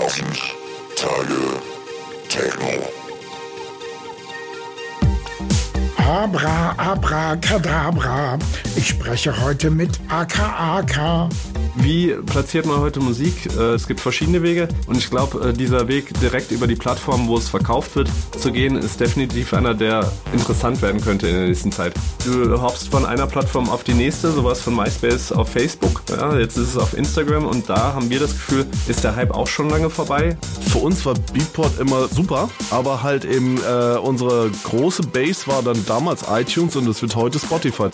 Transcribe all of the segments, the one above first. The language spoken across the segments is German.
1000 Tage Techno. Abra, abra, kadabra. Ich spreche heute mit AKAK. Wie platziert man heute Musik? Äh, es gibt verschiedene Wege und ich glaube, äh, dieser Weg direkt über die Plattform, wo es verkauft wird, zu gehen, ist definitiv einer, der interessant werden könnte in der nächsten Zeit. Du hoppst von einer Plattform auf die nächste, sowas von MySpace auf Facebook. Ja, jetzt ist es auf Instagram und da haben wir das Gefühl, ist der Hype auch schon lange vorbei. Für uns war Beatport immer super, aber halt eben äh, unsere große Base war dann damals iTunes und es wird heute Spotify.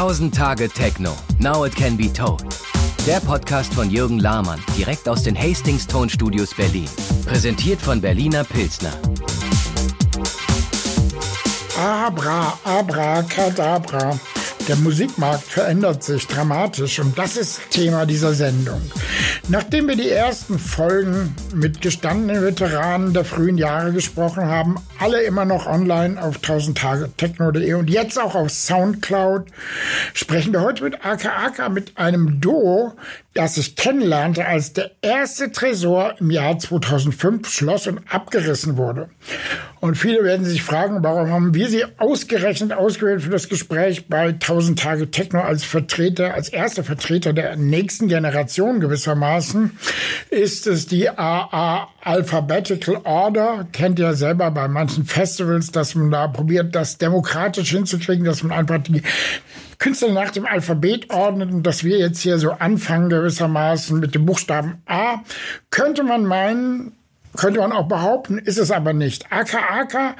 1000 Tage Techno. Now it can be told. Der Podcast von Jürgen Lahmann, direkt aus den Hastings Tonstudios Berlin. Präsentiert von Berliner Pilsner. Abra, abra, kadabra. Der Musikmarkt verändert sich dramatisch und das ist Thema dieser Sendung. Nachdem wir die ersten Folgen mit gestandenen Veteranen der frühen Jahre gesprochen haben, alle immer noch online auf 1000 Tage techno.de und jetzt auch auf Soundcloud, sprechen wir heute mit AKAK mit einem Duo, das ich kennenlernte, als der erste Tresor im Jahr 2005 schloss und abgerissen wurde. Und viele werden sich fragen, warum haben wir sie ausgerechnet ausgewählt für das Gespräch bei 1000 Tage Techno als Vertreter, als erster Vertreter der nächsten Generation gewissermaßen, ist es die AA Alphabetical Order. Kennt ihr selber bei manchen Festivals, dass man da probiert, das demokratisch hinzukriegen, dass man einfach die Künstler nach dem Alphabet ordnet dass wir jetzt hier so anfangen gewissermaßen mit dem Buchstaben A, könnte man meinen, könnte man auch behaupten, ist es aber nicht. AKAK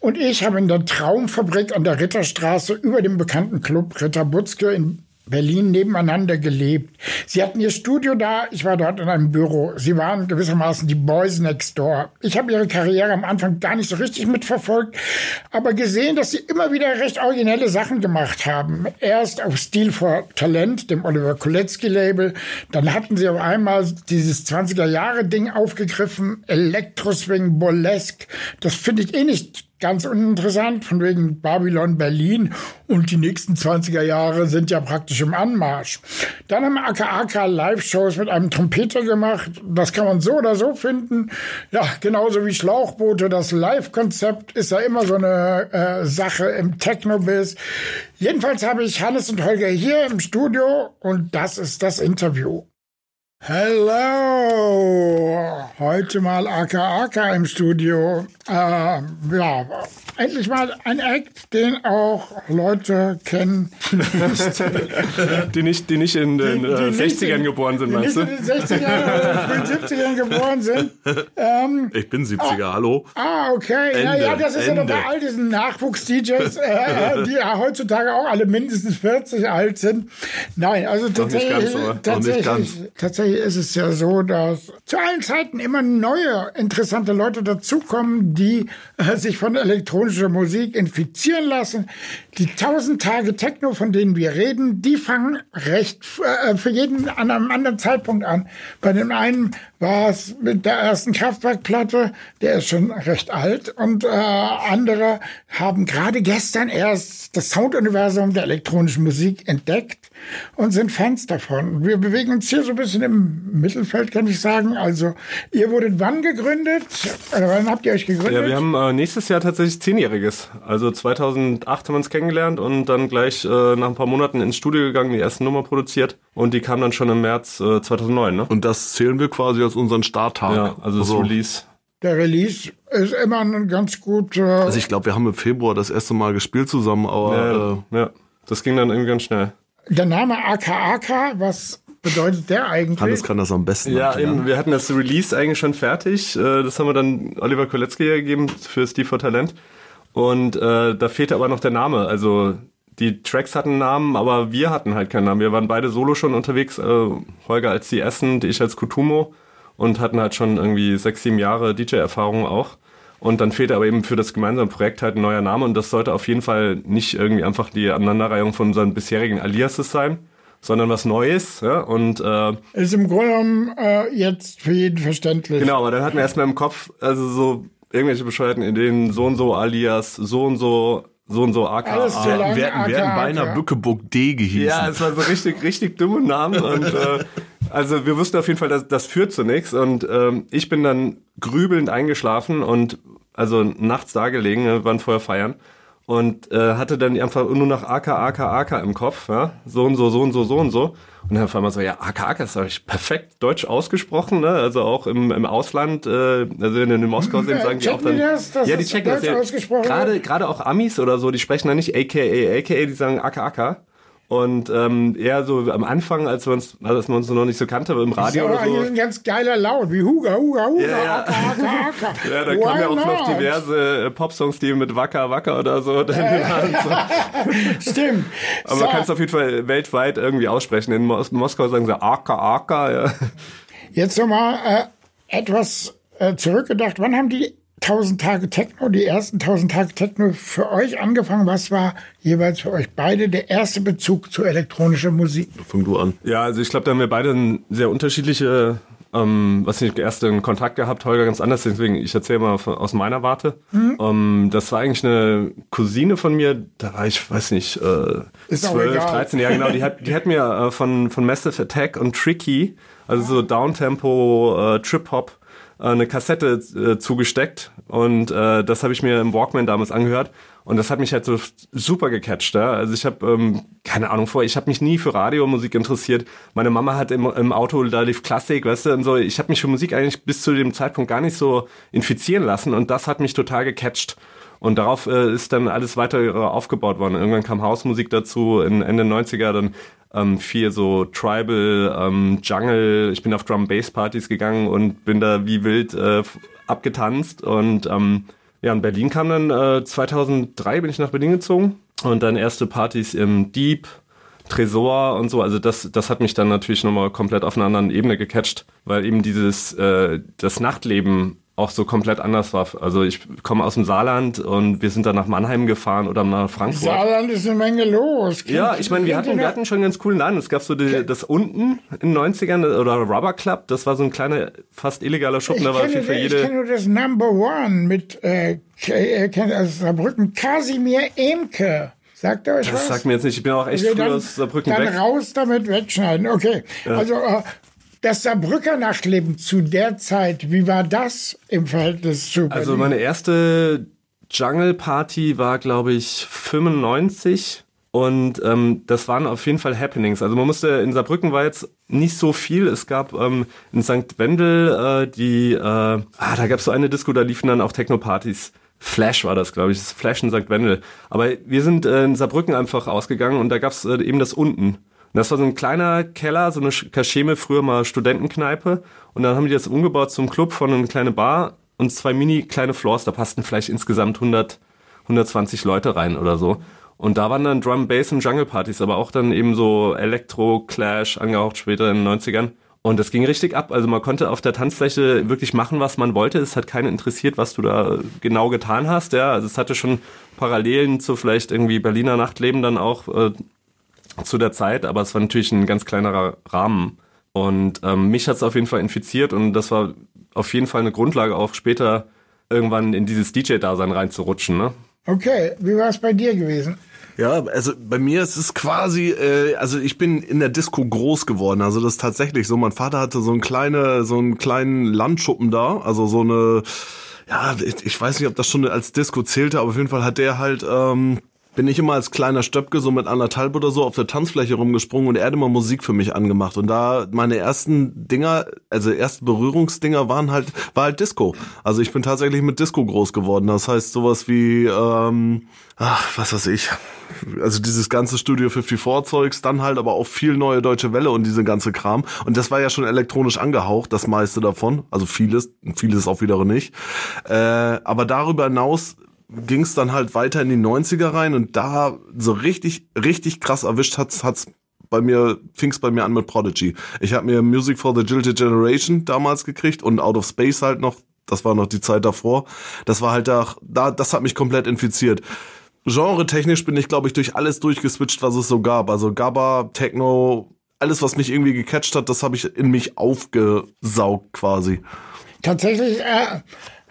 und ich haben in der Traumfabrik an der Ritterstraße über dem bekannten Club Ritter Butzke in Berlin nebeneinander gelebt. Sie hatten ihr Studio da, ich war dort in einem Büro. Sie waren gewissermaßen die Boys Next Door. Ich habe ihre Karriere am Anfang gar nicht so richtig mitverfolgt, aber gesehen, dass sie immer wieder recht originelle Sachen gemacht haben. Erst auf Stil for Talent, dem Oliver Kolecki Label, dann hatten sie auf einmal dieses 20er Jahre Ding aufgegriffen, Electroswing Burlesque. Das finde ich eh nicht ganz uninteressant, von wegen Babylon Berlin und die nächsten 20er Jahre sind ja praktisch im Anmarsch. Dann haben AKAK Live-Shows mit einem Trompeter gemacht. Das kann man so oder so finden. Ja, genauso wie Schlauchboote. Das Live-Konzept ist ja immer so eine äh, Sache im Techno-Biz. Jedenfalls habe ich Hannes und Holger hier im Studio und das ist das Interview. Hello! Heute mal AKAK im Studio. Äh, ja, endlich mal ein Act, den auch Leute kennen. die, nicht, die nicht in den die, die äh, 60ern in, geboren sind, meinst du? Die nicht in den 60ern oder frühen 70ern geboren sind. Ähm, ich bin 70er, ah, hallo? Ah, okay. Ende, naja, das ist Ende. ja bei all diesen Nachwuchs-DJs, äh, die ja heutzutage auch alle mindestens 40 alt sind. Nein, also tatsächlich, ganz, tatsächlich, tatsächlich ist es ja so, dass zu allen Zeiten immer neue, interessante Leute dazukommen, die äh, sich von elektronischer Musik infizieren lassen. Die 1000 Tage Techno, von denen wir reden, die fangen recht äh, für jeden an einem anderen Zeitpunkt an. Bei dem einen war es mit der ersten Kraftwerkplatte, der ist schon recht alt, und äh, andere haben gerade gestern erst das Sounduniversum der elektronischen Musik entdeckt und sind Fans davon. Wir bewegen uns hier so ein bisschen im Mittelfeld, kann ich sagen. Also, ihr wurdet wann gegründet? Oder wann habt ihr euch gegründet? Ja, wir haben äh, nächstes Jahr tatsächlich Zehnjähriges. Also 2008 haben wir uns kennengelernt und dann gleich äh, nach ein paar Monaten ins Studio gegangen, die erste Nummer produziert. Und die kam dann schon im März äh, 2009, ne? Und das zählen wir quasi als unseren Starttag. Ja, also das also. Release. Der Release ist immer ein ganz gut. Äh also ich glaube, wir haben im Februar das erste Mal gespielt zusammen, aber ja, äh, ja. das ging dann irgendwie ganz schnell. Der Name AKAK, was bedeutet der eigentlich? Hannes kann das am besten Ja, eben, wir hatten das Release eigentlich schon fertig. Äh, das haben wir dann Oliver Kolecki gegeben für Steve for Talent. Und äh, da fehlte aber noch der Name. Also die Tracks hatten Namen, aber wir hatten halt keinen Namen. Wir waren beide solo schon unterwegs. Äh, Holger als die Essen, ich als Kutumo. Und hatten halt schon irgendwie sechs, sieben Jahre DJ-Erfahrung auch. Und dann fehlte aber eben für das gemeinsame Projekt halt ein neuer Name und das sollte auf jeden Fall nicht irgendwie einfach die Aneinanderreihung von unseren bisherigen Aliases sein, sondern was Neues. Ja? Und äh, ist im Grunde genommen äh, jetzt für jeden verständlich. Genau, aber dann hatten wir erstmal im Kopf also so irgendwelche bescheuerten Ideen, so und so Alias, so und so so und so AKA. Alles zu lang, wir, wir hätten beinahe Bückeburg D gehießen. Ja, es war so richtig, richtig dumme Namen und äh, Also wir wussten auf jeden Fall, dass das führt zu nichts und ähm, ich bin dann grübelnd eingeschlafen und also nachts da gelegen, wir waren vorher feiern und äh, hatte dann einfach nur noch AK, AK, AK im Kopf, ja? so und so, so und so, so und so. Und dann auf einmal so, ja, AK, AK ist ich perfekt deutsch ausgesprochen, ne? also auch im, im Ausland, äh, also wenn in Moskau sind, sagen die auch dann, das, dass ja, die das checken das ja. Gerade, gerade auch Amis oder so, die sprechen dann nicht AKA, AKA, die sagen AK, AK. Und ähm, eher so am Anfang, als wir uns, als man uns noch nicht so kannte, aber im Radio Das ist oder so. ein ganz geiler Laut, wie Huga, Huga, Huga, Ja, ja. Aka, Aka, Aka. Ja, da kamen ja auch noch diverse äh, Popsongs, die mit Wacker Wacker oder so. dann so. Stimmt. Aber so, man kann es auf jeden Fall weltweit irgendwie aussprechen. In Mos Moskau sagen sie Aka Aka. Ja. jetzt nochmal äh, etwas äh, zurückgedacht. Wann haben die 1000 Tage Techno, die ersten 1000 Tage Techno für euch angefangen? Was war jeweils für euch beide der erste Bezug zu elektronischer Musik? Fang du an. ja, also ich glaube, da haben wir beide sehr unterschiedliche, ähm, was nicht, erst einen Kontakt gehabt, Holger ganz anders, deswegen ich erzähle mal von, aus meiner Warte. Mhm. Ähm, das war eigentlich eine Cousine von mir, da war ich, weiß nicht, äh, Ist auch 12, egal. 13, ja genau, die hat, die hat mir äh, von, von Massive Attack und Tricky, also so Downtempo, äh, Trip-Hop, eine Kassette äh, zugesteckt und äh, das habe ich mir im Walkman damals angehört und das hat mich halt so super gecatcht. Ja? Also ich habe ähm, keine Ahnung vor, ich habe mich nie für Radiomusik interessiert. Meine Mama hat im, im Auto da lief Klassik, weißt du, und so. Ich habe mich für Musik eigentlich bis zu dem Zeitpunkt gar nicht so infizieren lassen und das hat mich total gecatcht. Und darauf äh, ist dann alles weiter äh, aufgebaut worden. Irgendwann kam Hausmusik dazu, in Ende 90er dann ähm, viel so Tribal, ähm, Jungle. Ich bin auf Drum-Bass-Partys gegangen und bin da wie wild äh, abgetanzt. Und ähm, ja, in Berlin kam dann äh, 2003 bin ich nach Berlin gezogen und dann erste Partys im Deep, Tresor und so. Also das, das hat mich dann natürlich nochmal komplett auf einer anderen Ebene gecatcht, weil eben dieses, äh, das Nachtleben auch so komplett anders war. Also ich komme aus dem Saarland und wir sind dann nach Mannheim gefahren oder nach Frankfurt. Saarland ist eine Menge los. Ja, Kennt- ich meine, wir hatten, wir hatten schon einen ganz coolen Laden. Es gab so die, das unten in den 90ern oder Rubber Club, das war so ein kleiner, fast illegaler Schuppen, Ich da war auf kenne, jeden Fall ich jede. kenne nur das Number One mit äh, äh, aus Saarbrücken, Kasimir Emke. Sagt ihr euch was? Das sagt mir jetzt nicht, ich bin auch echt Okay, früh dann, aus Saarbrücken dann weg. raus damit wegschneiden. Okay, also äh, das Saarbrücker Nachtleben zu der Zeit, wie war das im Verhältnis zu Berlin? Also meine erste Jungle Party war, glaube ich, 95 und ähm, das waren auf jeden Fall Happenings. Also man musste in Saarbrücken war jetzt nicht so viel. Es gab ähm, in St. Wendel äh, die, äh, ah, da gab es so eine Disco, da liefen dann auch Techno-Partys. Flash war das, glaube ich, das ist Flash in St. Wendel. Aber wir sind äh, in Saarbrücken einfach ausgegangen und da gab es äh, eben das unten. Das war so ein kleiner Keller, so eine Sch- Kascheme, früher mal Studentenkneipe. Und dann haben die das umgebaut zum Club von einer kleinen Bar und zwei mini kleine Floors. Da passten vielleicht insgesamt 100, 120 Leute rein oder so. Und da waren dann Drum, Bass und Jungle Partys, aber auch dann eben so Elektro, Clash, angehaucht später in den 90ern. Und das ging richtig ab. Also man konnte auf der Tanzfläche wirklich machen, was man wollte. Es hat keinen interessiert, was du da genau getan hast. Ja, also es hatte schon Parallelen zu vielleicht irgendwie Berliner Nachtleben dann auch äh, zu der Zeit, aber es war natürlich ein ganz kleinerer Rahmen. Und ähm, mich hat es auf jeden Fall infiziert und das war auf jeden Fall eine Grundlage, auch später irgendwann in dieses DJ-Dasein reinzurutschen. Ne? okay, wie war es bei dir gewesen? Ja, also bei mir ist es quasi, äh, also ich bin in der Disco groß geworden. Also das ist tatsächlich so. Mein Vater hatte so einen kleine, so einen kleinen Landschuppen da, also so eine, ja, ich, ich weiß nicht, ob das schon als Disco zählte, aber auf jeden Fall hat der halt. Ähm, bin ich immer als kleiner Stöpke so mit anderthalb oder so auf der Tanzfläche rumgesprungen und er hat immer Musik für mich angemacht. Und da meine ersten Dinger, also ersten Berührungsdinger waren halt, war halt Disco. Also ich bin tatsächlich mit Disco groß geworden. Das heißt sowas wie, ähm, ach, was weiß ich. Also dieses ganze Studio 54 Zeugs, dann halt aber auch viel neue deutsche Welle und diese ganze Kram. Und das war ja schon elektronisch angehaucht, das meiste davon. Also vieles, vieles auch wieder nicht. Äh, aber darüber hinaus ging es dann halt weiter in die 90er rein und da so richtig, richtig krass erwischt hat's, hat's bei mir, fing's bei mir an mit Prodigy. Ich habe mir Music for the Jilted Generation damals gekriegt und Out of Space halt noch, das war noch die Zeit davor. Das war halt da, da das hat mich komplett infiziert. Genre-technisch bin ich, glaube ich, durch alles durchgeswitcht, was es so gab. Also Gabba, Techno, alles, was mich irgendwie gecatcht hat, das habe ich in mich aufgesaugt quasi. Tatsächlich äh,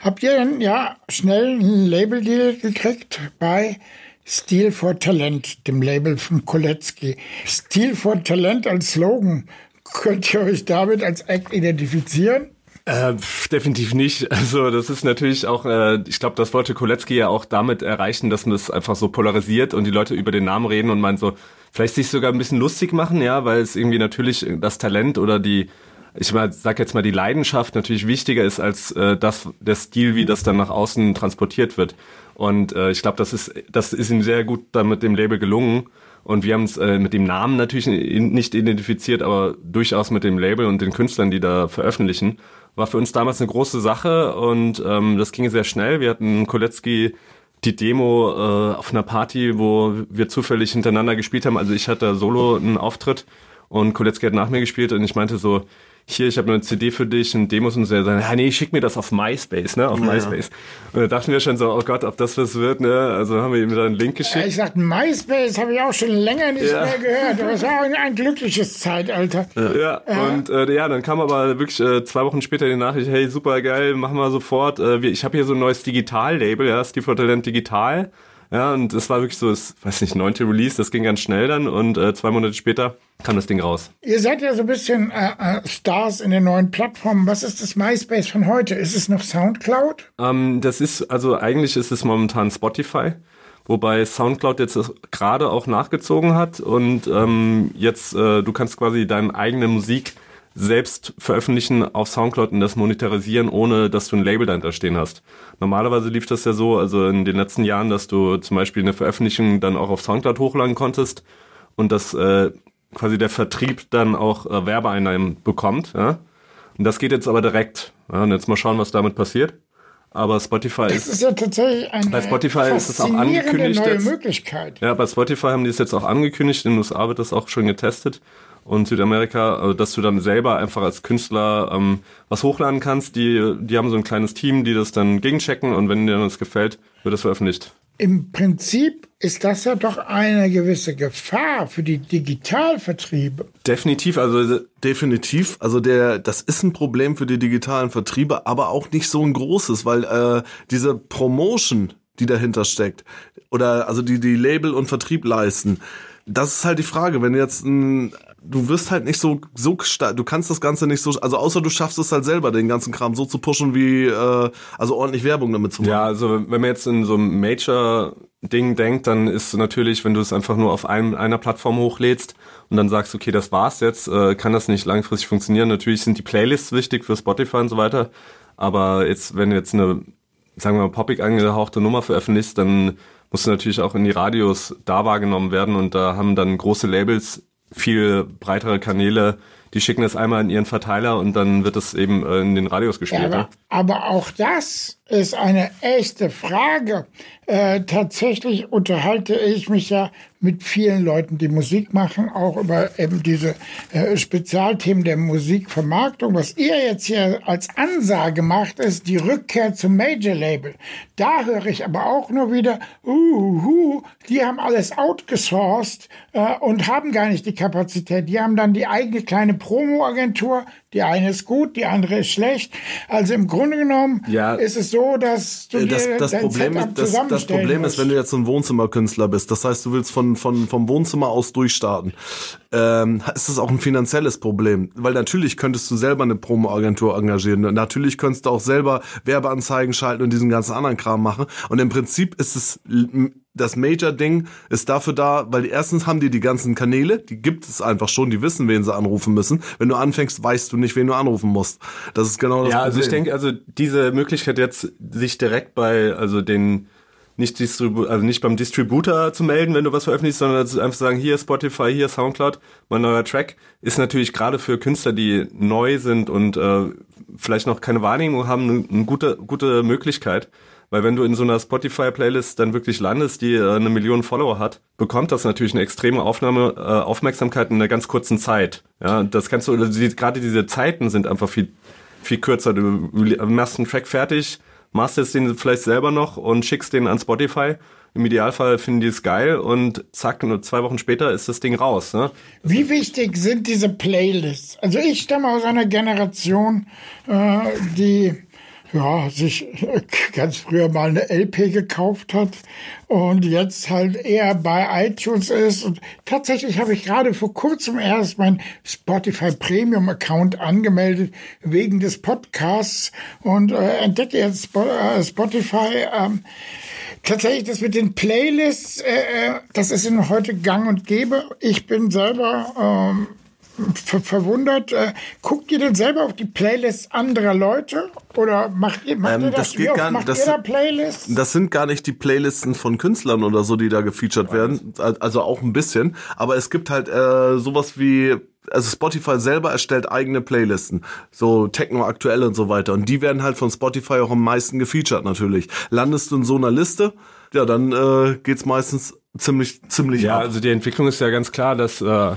habt ihr dann ja schnell einen Label-Deal gekriegt bei Steel for Talent, dem Label von Kolecki. Steel for Talent als Slogan Könnt ihr euch damit als Act identifizieren? Äh, definitiv nicht. Also das ist natürlich auch, äh, ich glaube, das wollte Kolecki ja auch damit erreichen, dass man es einfach so polarisiert und die Leute über den Namen reden und man so vielleicht sich sogar ein bisschen lustig machen, ja, weil es irgendwie natürlich das Talent oder die, ich mal, sag jetzt mal die Leidenschaft natürlich wichtiger ist als äh, das der Stil, wie das dann nach außen transportiert wird. Und äh, ich glaube, das ist das ist ihm sehr gut dann mit dem Label gelungen. Und wir haben es äh, mit dem Namen natürlich nicht identifiziert, aber durchaus mit dem Label und den Künstlern, die da veröffentlichen. War für uns damals eine große Sache und ähm, das ging sehr schnell. Wir hatten Kolecki die Demo äh, auf einer Party, wo wir zufällig hintereinander gespielt haben. Also ich hatte solo einen Auftritt und Kolecki hat nach mir gespielt und ich meinte so, hier, ich habe eine CD für dich und Demos und so. Ja, nee, schick mir das auf MySpace, ne, auf ja. MySpace. Und da dachten wir schon so, oh Gott, ob das was wird, ne, also haben wir ihm da einen Link geschickt. Ich sag, MySpace habe ich auch schon länger nicht ja. mehr gehört, aber es war ein, ein glückliches Zeitalter. Ja, ja. und äh, ja, dann kam aber wirklich äh, zwei Wochen später die Nachricht, hey, super geil, machen wir sofort. Äh, ich habe hier so ein neues Digital-Label, ja, Steve Talent Digital. Ja, und das war wirklich so, das, weiß nicht, neunte Release, das ging ganz schnell dann und äh, zwei Monate später kam das Ding raus. Ihr seid ja so ein bisschen äh, äh, Stars in den neuen Plattformen. Was ist das MySpace von heute? Ist es noch Soundcloud? Ähm, das ist, also eigentlich ist es momentan Spotify. Wobei Soundcloud jetzt gerade auch nachgezogen hat und ähm, jetzt äh, du kannst quasi deine eigene Musik selbst veröffentlichen auf Soundcloud und das monetarisieren, ohne dass du ein Label dahinter stehen hast. Normalerweise lief das ja so, also in den letzten Jahren, dass du zum Beispiel eine Veröffentlichung dann auch auf Soundcloud hochladen konntest und dass äh, quasi der Vertrieb dann auch äh, Werbeeinnahmen bekommt. Ja? Und das geht jetzt aber direkt. Ja? Und jetzt mal schauen, was damit passiert. Aber Spotify das ist, ist ja tatsächlich eine bei Spotify ist es auch angekündigt neue jetzt. Möglichkeit. Ja, bei Spotify haben die es jetzt auch angekündigt. In den USA wird das auch schon getestet und Südamerika, also dass du dann selber einfach als Künstler ähm, was hochladen kannst. Die, die haben so ein kleines Team, die das dann gegenchecken und wenn dir das gefällt, wird das veröffentlicht. Im Prinzip ist das ja doch eine gewisse Gefahr für die Digitalvertriebe. Definitiv, also definitiv. Also der, das ist ein Problem für die digitalen Vertriebe, aber auch nicht so ein großes, weil äh, diese Promotion, die dahinter steckt, oder also die die Label und Vertrieb leisten, das ist halt die Frage, wenn jetzt ein du wirst halt nicht so so du kannst das Ganze nicht so, also außer du schaffst es halt selber, den ganzen Kram so zu pushen wie, äh, also ordentlich Werbung damit zu machen. Ja, also wenn man jetzt in so einem Major-Ding denkt, dann ist natürlich, wenn du es einfach nur auf einem, einer Plattform hochlädst und dann sagst, okay, das war's jetzt, äh, kann das nicht langfristig funktionieren. Natürlich sind die Playlists wichtig für Spotify und so weiter, aber jetzt, wenn du jetzt eine, sagen wir mal, poppig angehauchte Nummer veröffentlichst, dann musst du natürlich auch in die Radios da wahrgenommen werden und da haben dann große Labels viel breitere Kanäle, die schicken es einmal in ihren Verteiler und dann wird es eben äh, in den Radios gespielt. Ja, aber, ne? aber auch das ist eine echte Frage. Äh, tatsächlich unterhalte ich mich ja mit vielen Leuten, die Musik machen, auch über eben diese äh, Spezialthemen der Musikvermarktung. Was ihr jetzt hier als Ansage macht, ist die Rückkehr zum Major Label. Da höre ich aber auch nur wieder, uh, die haben alles outgesourced äh, und haben gar nicht die Kapazität. Die haben dann die eigene kleine Promo-Agentur. Die eine ist gut, die andere ist schlecht. Also im Grunde genommen ja, ist es so, dass du das, dir das dein Problem Setup ist, das, das Problem musst. ist, wenn du jetzt ein Wohnzimmerkünstler bist, das heißt, du willst von, von, vom Wohnzimmer aus durchstarten, ähm, ist das auch ein finanzielles Problem. Weil natürlich könntest du selber eine Promo-Agentur engagieren. Natürlich könntest du auch selber Werbeanzeigen schalten und diesen ganzen anderen Kram machen. Und im Prinzip ist es das Major-Ding ist dafür da, weil erstens haben die die ganzen Kanäle, die gibt es einfach schon, die wissen, wen sie anrufen müssen. Wenn du anfängst, weißt du nicht, wen du anrufen musst. Das ist genau das Ja, also ich denke, also diese Möglichkeit jetzt, sich direkt bei, also den nicht Distribu also nicht beim Distributor zu melden, wenn du was veröffentlichst, sondern einfach zu sagen, hier Spotify, hier Soundcloud, mein neuer Track, ist natürlich gerade für Künstler, die neu sind und äh, vielleicht noch keine Wahrnehmung haben, eine, eine gute, gute Möglichkeit. Weil wenn du in so einer Spotify-Playlist dann wirklich landest, die äh, eine Million Follower hat, bekommt das natürlich eine extreme Aufnahme, äh, Aufmerksamkeit in einer ganz kurzen Zeit. Ja, das kannst du, also die, gerade diese Zeiten sind einfach viel, viel kürzer. Du machst einen Track fertig, machst jetzt den vielleicht selber noch und schickst den an Spotify. Im Idealfall finden die es geil und zack, nur zwei Wochen später ist das Ding raus. Ne? Wie wichtig sind diese Playlists? Also ich stamme aus einer Generation, äh, die ja, sich ganz früher mal eine LP gekauft hat und jetzt halt eher bei iTunes ist. Und tatsächlich habe ich gerade vor kurzem erst mein Spotify Premium Account angemeldet wegen des Podcasts und äh, entdecke jetzt äh, Spotify. Ähm, tatsächlich das mit den Playlists, äh, äh, das ist in heute gang und gäbe. Ich bin selber ähm, ver verwundert. Äh, guckt ihr denn selber auf die Playlists anderer Leute? Oder macht ihr, macht Ähm, ihr das, das geht gar- macht das- ihr da Playlists? Das sind gar nicht die Playlisten von Künstlern oder so, die da gefeatured werden. Also auch ein bisschen. Aber es gibt halt äh, sowas wie, also Spotify selber erstellt eigene Playlisten. So Techno aktuell und so weiter. Und die werden halt von Spotify auch am meisten gefeatured natürlich. Landest du in so einer Liste, ja, dann äh, geht's meistens ziemlich, ziemlich Ja, ab. also die Entwicklung ist ja ganz klar, dass äh,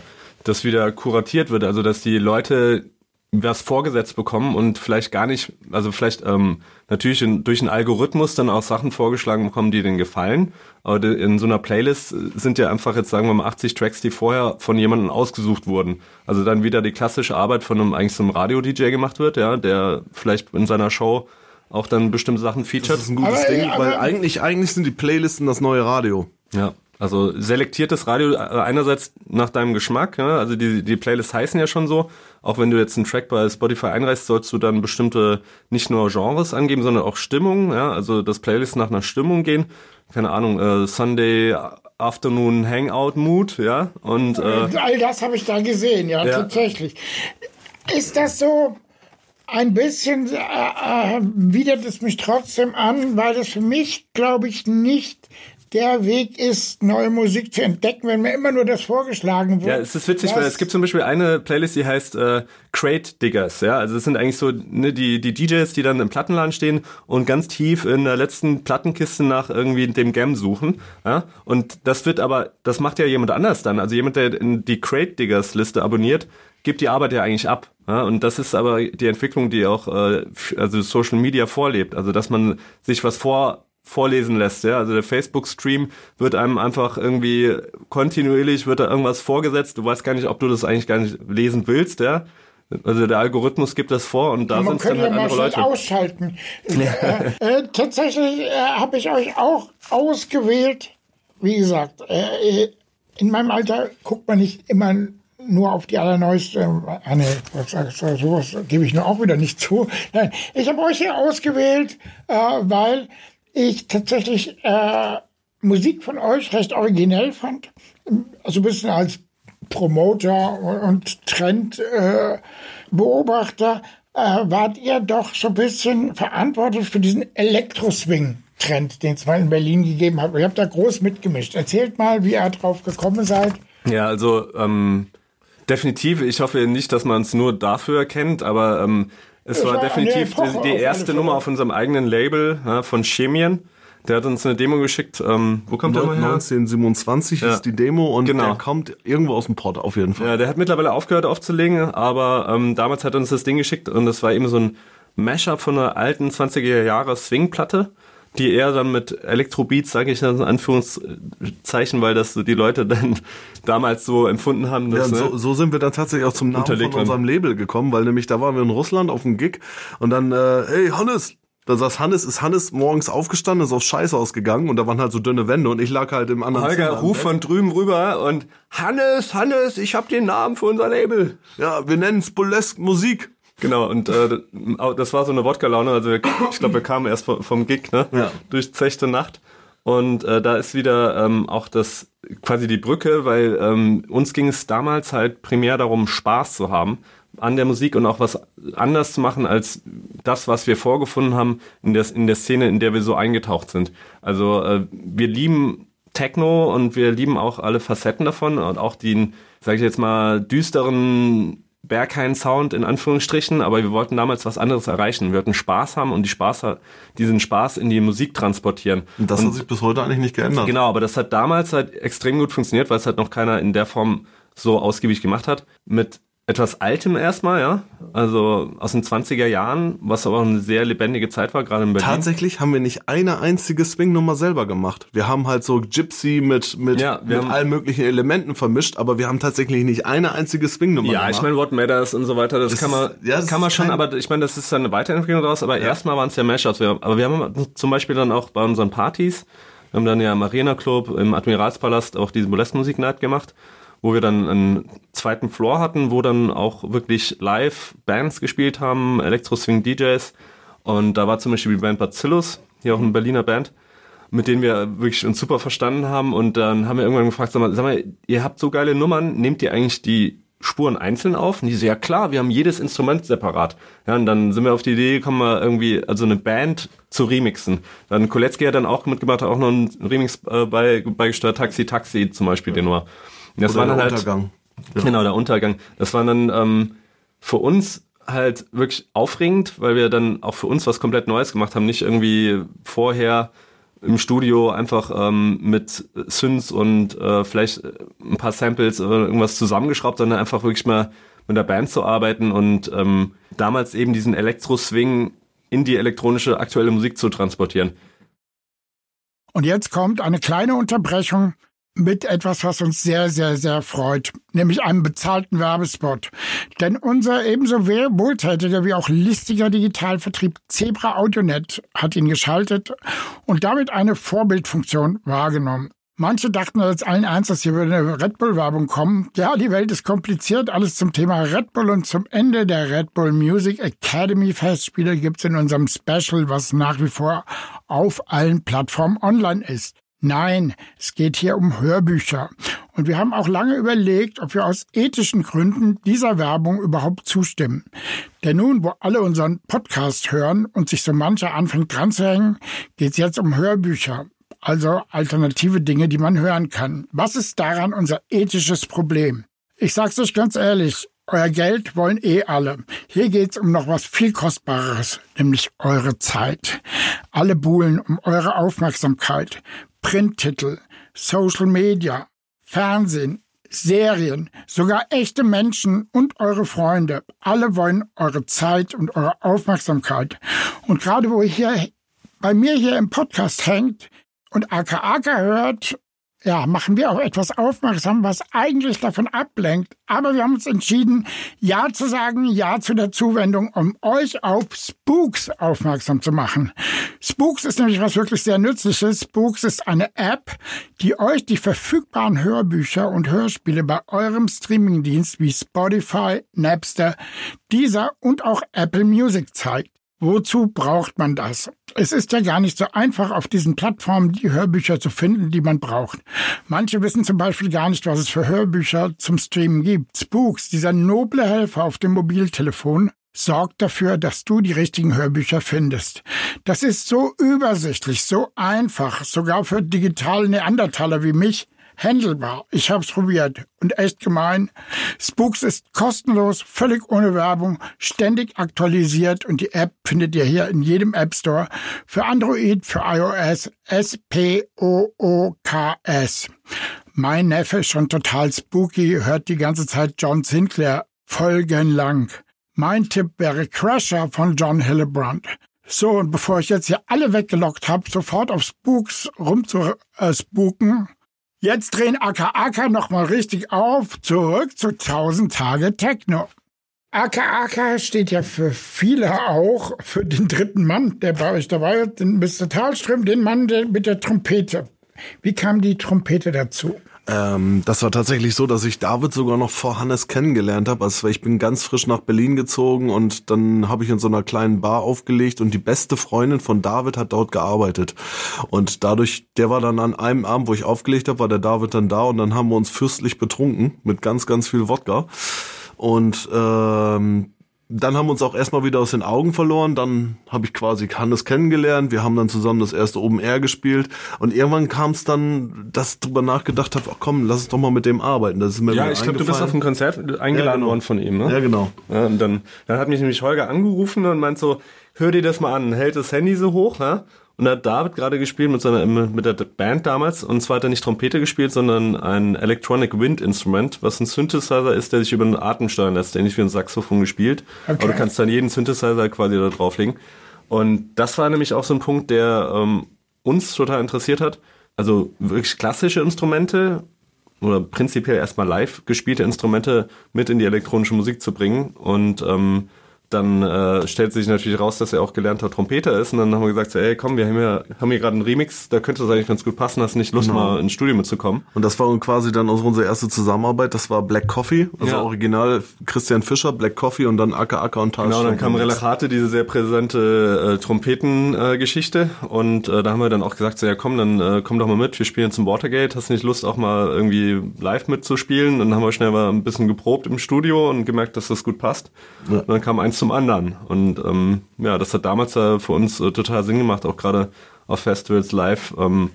das wieder kuratiert wird, also dass die Leute was vorgesetzt bekommen und vielleicht gar nicht, also vielleicht ähm, natürlich in, durch einen Algorithmus dann auch Sachen vorgeschlagen bekommen, die denen gefallen. Aber de- in so einer Playlist sind ja einfach jetzt sagen wir mal 80 Tracks, die vorher von jemandem ausgesucht wurden. Also dann wieder die klassische Arbeit von einem eigentlich so einem Radio-DJ gemacht wird, ja, der vielleicht in seiner Show auch dann bestimmte Sachen featured. Das ist ein gutes Aber, Ding, aber- weil eigentlich, eigentlich sind die Playlisten das neue Radio. Ja, also selektiertes Radio äh, einerseits nach deinem Geschmack, ja, also die, die Playlists heißen ja schon so. Auch wenn du jetzt einen Track bei Spotify einreichst, sollst du dann bestimmte nicht nur Genres angeben, sondern auch Stimmung, ja, also das Playlist nach einer Stimmung gehen. Keine Ahnung, äh, Sunday Afternoon Hangout Mood, ja, und äh, All das habe ich da gesehen, ja, Ja. tatsächlich. Ist das so ein bisschen, äh, äh, widert es mich trotzdem an, weil das für mich, glaube ich, nicht der Weg ist, neue Musik zu entdecken, wenn mir immer nur das vorgeschlagen wird. Ja, es ist witzig, weil es gibt zum Beispiel eine Playlist, die heißt äh, Crate Diggers, ja. Also es sind eigentlich so ne, die, die DJs, die dann im Plattenladen stehen und ganz tief in der letzten Plattenkiste nach irgendwie dem Gam suchen. Ja? Und das wird aber, das macht ja jemand anders dann. Also jemand, der in die Crate Diggers Liste abonniert, gibt die Arbeit ja eigentlich ab. Ja? Und das ist aber die Entwicklung, die auch äh, also Social Media vorlebt. Also dass man sich was vor vorlesen lässt, ja. Also der Facebook-Stream wird einem einfach irgendwie kontinuierlich wird da irgendwas vorgesetzt. Du weißt gar nicht, ob du das eigentlich gar nicht lesen willst, ja. Also der Algorithmus gibt das vor und da sind dann ja halt mal andere Leute. ausschalten. äh, äh, tatsächlich äh, habe ich euch auch ausgewählt. Wie gesagt, äh, äh, in meinem Alter guckt man nicht immer nur auf die allerneueste. Ah, nee, was sagst du, sowas gebe ich nur auch wieder nicht zu. Nein, ich habe euch hier ausgewählt, äh, weil ich tatsächlich äh, Musik von euch recht originell fand. Also ein bisschen als Promoter und Trendbeobachter äh, äh, wart ihr doch so ein bisschen verantwortlich für diesen Elektro-Swing-Trend, den es mal in Berlin gegeben hat. Ihr habt da groß mitgemischt. Erzählt mal, wie ihr drauf gekommen seid. Ja, also ähm, definitiv. Ich hoffe nicht, dass man es nur dafür kennt, aber ähm, es war war definitiv die, die erste. Nummer auf unserem eigenen Label ja, von Chemien. Der hat uns eine Demo geschickt. Ähm, wo kommt der mal her? 1927 Ja. ist die Demo und Genau. der kommt irgendwo aus dem Pott auf jeden Fall. Ja, der hat mittlerweile aufgehört aufzulegen, aber ähm, damals hat er uns das Ding geschickt und das war eben so ein Mashup von einer alten 20er Jahre Swing-Platte, die er dann mit Elektrobeats, sage ich in Anführungszeichen, weil das so die Leute dann damals so empfunden haben. Ja, Dass, und ne? so, so sind wir dann tatsächlich auch zum Namen von unserem Label gekommen, weil nämlich da waren wir in Russland auf dem Gig und dann, äh, hey Hannes, da saß Hannes, ist Hannes morgens aufgestanden, ist auf Scheiße ausgegangen und da waren halt so dünne Wände und ich lag halt im anderen Holger Zimmer. ruft von drüben rüber und Hannes, Hannes, ich hab den Namen für unser Label. Ja, wir nennen es Burlesque Musik. Genau, und äh, das war so eine Wodka-Laune. Also wir, ich glaube, wir kamen erst vom, vom Gig, ne? Ja. Durch zechte Nacht. Und äh, da ist wieder ähm, auch das quasi die Brücke, weil ähm, uns ging es damals halt primär darum, Spaß zu haben an der Musik und auch was anders zu machen als das, was wir vorgefunden haben in der, in der Szene, in der wir so eingetaucht sind. Also äh, wir lieben Techno und wir lieben auch alle Facetten davon und auch den, sage ich jetzt mal, düsteren Berghain-Sound in Anführungsstrichen, aber wir wollten damals was anderes erreichen. Wir wollten Spaß haben und die Spaß, diesen Spaß in die Musik transportieren. Und das hat sich bis heute eigentlich nicht geändert. Genau, aber das hat damals halt extrem gut funktioniert, weil es halt noch keiner in der Form so ausgiebig gemacht hat. Mit etwas Altem erstmal, ja. Also aus den 20er Jahren, was aber auch eine sehr lebendige Zeit war, gerade in Berlin. Tatsächlich haben wir nicht eine einzige Swing-Nummer selber gemacht. Wir haben halt so Gypsy mit, mit, Ja, wir mit haben- allen möglichen Elementen vermischt, aber wir haben tatsächlich nicht eine einzige Swing-Nummer Ja, gemacht. ich meine, What Matters und so weiter, das, Das kann man, ja, das kann man schon, aber ich meine, das ist dann eine Weiterentwicklung daraus, aber erstmal waren es ja Mashups. Aber wir haben zum Beispiel dann auch bei unseren Partys, wir haben dann ja im Arena Club, im Admiralspalast auch diese Molest-Musik Night gemacht, wo wir dann einen zweiten Floor hatten, wo dann auch wirklich live Bands gespielt haben, Elektro-Swing-DJs und da war zum Beispiel die Band Bacillus, hier auch eine Berliner Band, mit denen wir wirklich uns super verstanden haben. Und dann haben wir irgendwann gefragt, sag mal, sag mal, ihr habt so geile Nummern, nehmt ihr eigentlich die Spuren einzeln auf? Und die so, ja klar, wir haben jedes Instrument separat. Ja, und dann sind wir auf die Idee gekommen, irgendwie, also eine Band zu remixen. Dann Kolecki hat dann auch mitgemacht, hat auch noch einen Remix äh, bei, beigesteuert, Taxi Taxi zum Beispiel, den Nummer. Das Oder war dann der halt, Untergang. Genau, der Untergang. Das war dann ähm, für uns halt wirklich aufregend, weil wir dann auch für uns was komplett Neues gemacht haben. Nicht irgendwie vorher im Studio einfach ähm, mit Synths und äh, vielleicht äh, ein paar Samples oder irgendwas zusammengeschraubt, sondern einfach wirklich mal mit der Band zu arbeiten und ähm, damals eben diesen Elektro-Swing in die elektronische aktuelle Musik zu transportieren. Und jetzt kommt eine kleine Unterbrechung mit etwas, was uns sehr, sehr, sehr freut, nämlich einem bezahlten Werbespot. Denn unser ebenso wohltätiger wie auch listiger Digitalvertrieb Zebra Audionet hat ihn geschaltet und damit eine Vorbildfunktion wahrgenommen. Manche dachten jetzt allen Ernstes, hier würde eine Red Bull-Werbung kommen. Ja, die Welt ist kompliziert. Alles zum Thema Red Bull und zum Ende der Red Bull Music Academy Festspiele gibt's in unserem Special, was nach wie vor auf allen Plattformen online ist. Nein, es geht hier um Hörbücher. Und wir haben auch lange überlegt, ob wir aus ethischen Gründen dieser Werbung überhaupt zustimmen. Denn nun, wo alle unseren Podcast hören und sich so mancher anfängt dran zu hängen, geht's jetzt um Hörbücher. Also alternative Dinge, die man hören kann. Was ist daran unser ethisches Problem? Ich sag's euch ganz ehrlich, euer Geld wollen eh alle. Hier geht's um noch was viel Kostbareres, nämlich eure Zeit. Alle buhlen um eure Aufmerksamkeit. Printtitel, Social Media, Fernsehen, Serien, sogar echte Menschen und eure Freunde. Alle wollen eure Zeit und eure Aufmerksamkeit. Und gerade wo ihr hier bei mir hier im Podcast hängt und AKAK hört, ja, machen wir auch etwas aufmerksam, was eigentlich davon ablenkt. Aber wir haben uns entschieden, Ja zu sagen, Ja zu der Zuwendung, um euch auf Spooks aufmerksam zu machen. Spooks ist nämlich was wirklich sehr Nützliches. Spooks ist eine App, die euch die verfügbaren Hörbücher und Hörspiele bei eurem Streamingdienst wie Spotify, Napster, Deezer und auch Apple Music zeigt. Wozu braucht man das? Es ist ja gar nicht so einfach, auf diesen Plattformen die Hörbücher zu finden, die man braucht. Manche wissen zum Beispiel gar nicht, was es für Hörbücher zum Streamen gibt. Spooks, dieser noble Helfer auf dem Mobiltelefon, sorgt dafür, dass du die richtigen Hörbücher findest. Das ist so übersichtlich, so einfach, sogar für digitale Neandertaler wie mich, Händelbar. Ich hab's probiert und echt gemein. Spooks ist kostenlos, völlig ohne Werbung, ständig aktualisiert und die App findet ihr hier in jedem App Store. Für Android, für iOS, S-P-O-O-K-S. Mein Neffe ist schon total spooky, hört die ganze Zeit John Sinclair folgenlang. Mein Tipp wäre Crasher von John Hillebrand. So, und bevor ich jetzt hier alle weggelockt habe, sofort auf Spooks rumzuspooken, Jetzt drehen Aka Aka nochmal richtig auf, zurück zu 1000 Tage Techno. Aka Aka steht ja für viele auch für den dritten Mann, der bei euch dabei ist, den Mr. Talström, den Mann mit der Trompete. Wie kam die Trompete dazu? Ähm, das war tatsächlich so, dass ich David sogar noch vor Hannes kennengelernt habe. Also ich bin ganz frisch nach Berlin gezogen und dann habe ich in so einer kleinen Bar aufgelegt und die beste Freundin von David hat dort gearbeitet. Und dadurch, der war dann an einem Abend, wo ich aufgelegt habe, war der David dann da und dann haben wir uns fürstlich betrunken mit ganz, ganz viel Wodka. Und ähm, dann haben wir uns auch erstmal wieder aus den Augen verloren. Dann habe ich quasi Hannes kennengelernt. Wir haben dann zusammen das erste Open Air gespielt. Und irgendwann kam es dann, dass ich drüber nachgedacht habe, ach komm, lass uns doch mal mit dem arbeiten. Das ist mir Ja, ich glaube, du bist auf ein. Konzert eingeladen Ja, genau. worden von ihm, ne? Ja, genau. Ja, und dann, dann hat mich nämlich Holger angerufen und meint so, hör dir das mal an, hält das Handy so hoch, ne? Und da hat David gerade gespielt mit seiner mit der Band damals. Und zwar hat er nicht Trompete gespielt, sondern ein Electronic Wind Instrument, was ein Synthesizer ist, der sich über den Atem steuern lässt, ähnlich wie ein Saxophon gespielt. Okay. Aber du kannst dann jeden Synthesizer quasi da drauflegen. Und das war nämlich auch so ein Punkt, der ähm, uns total interessiert hat. Also wirklich klassische Instrumente oder prinzipiell erstmal live gespielte Instrumente mit in die elektronische Musik zu bringen. Und ähm, dann äh, stellt sich natürlich raus, dass er auch gelernter Trompeter ist. Und dann haben wir gesagt, so, ey, komm, wir haben hier, haben hier gerade einen Remix, da könnte das eigentlich ganz gut passen. Hast du nicht Lust, mal ins Studio mitzukommen? Und das war quasi dann unsere erste Zusammenarbeit. Das war Black Coffee, also Ja. original Christian Fischer, Black Coffee und dann Acker Acker und Tal. Genau, dann kam Relachate, diese sehr präsente äh, Trompeten-Geschichte. Äh, und äh, da haben wir dann auch gesagt, so, ja komm, dann äh, komm doch mal mit, wir spielen zum Watergate. Hast du nicht Lust, auch mal irgendwie live mitzuspielen? Dann haben wir schnell mal ein bisschen geprobt im Studio und gemerkt, dass das gut passt. Ja. Und dann kam eins zum anderen. Und ähm, ja, das hat damals äh, für uns äh, total Sinn gemacht, auch gerade auf Festivals live. Ähm,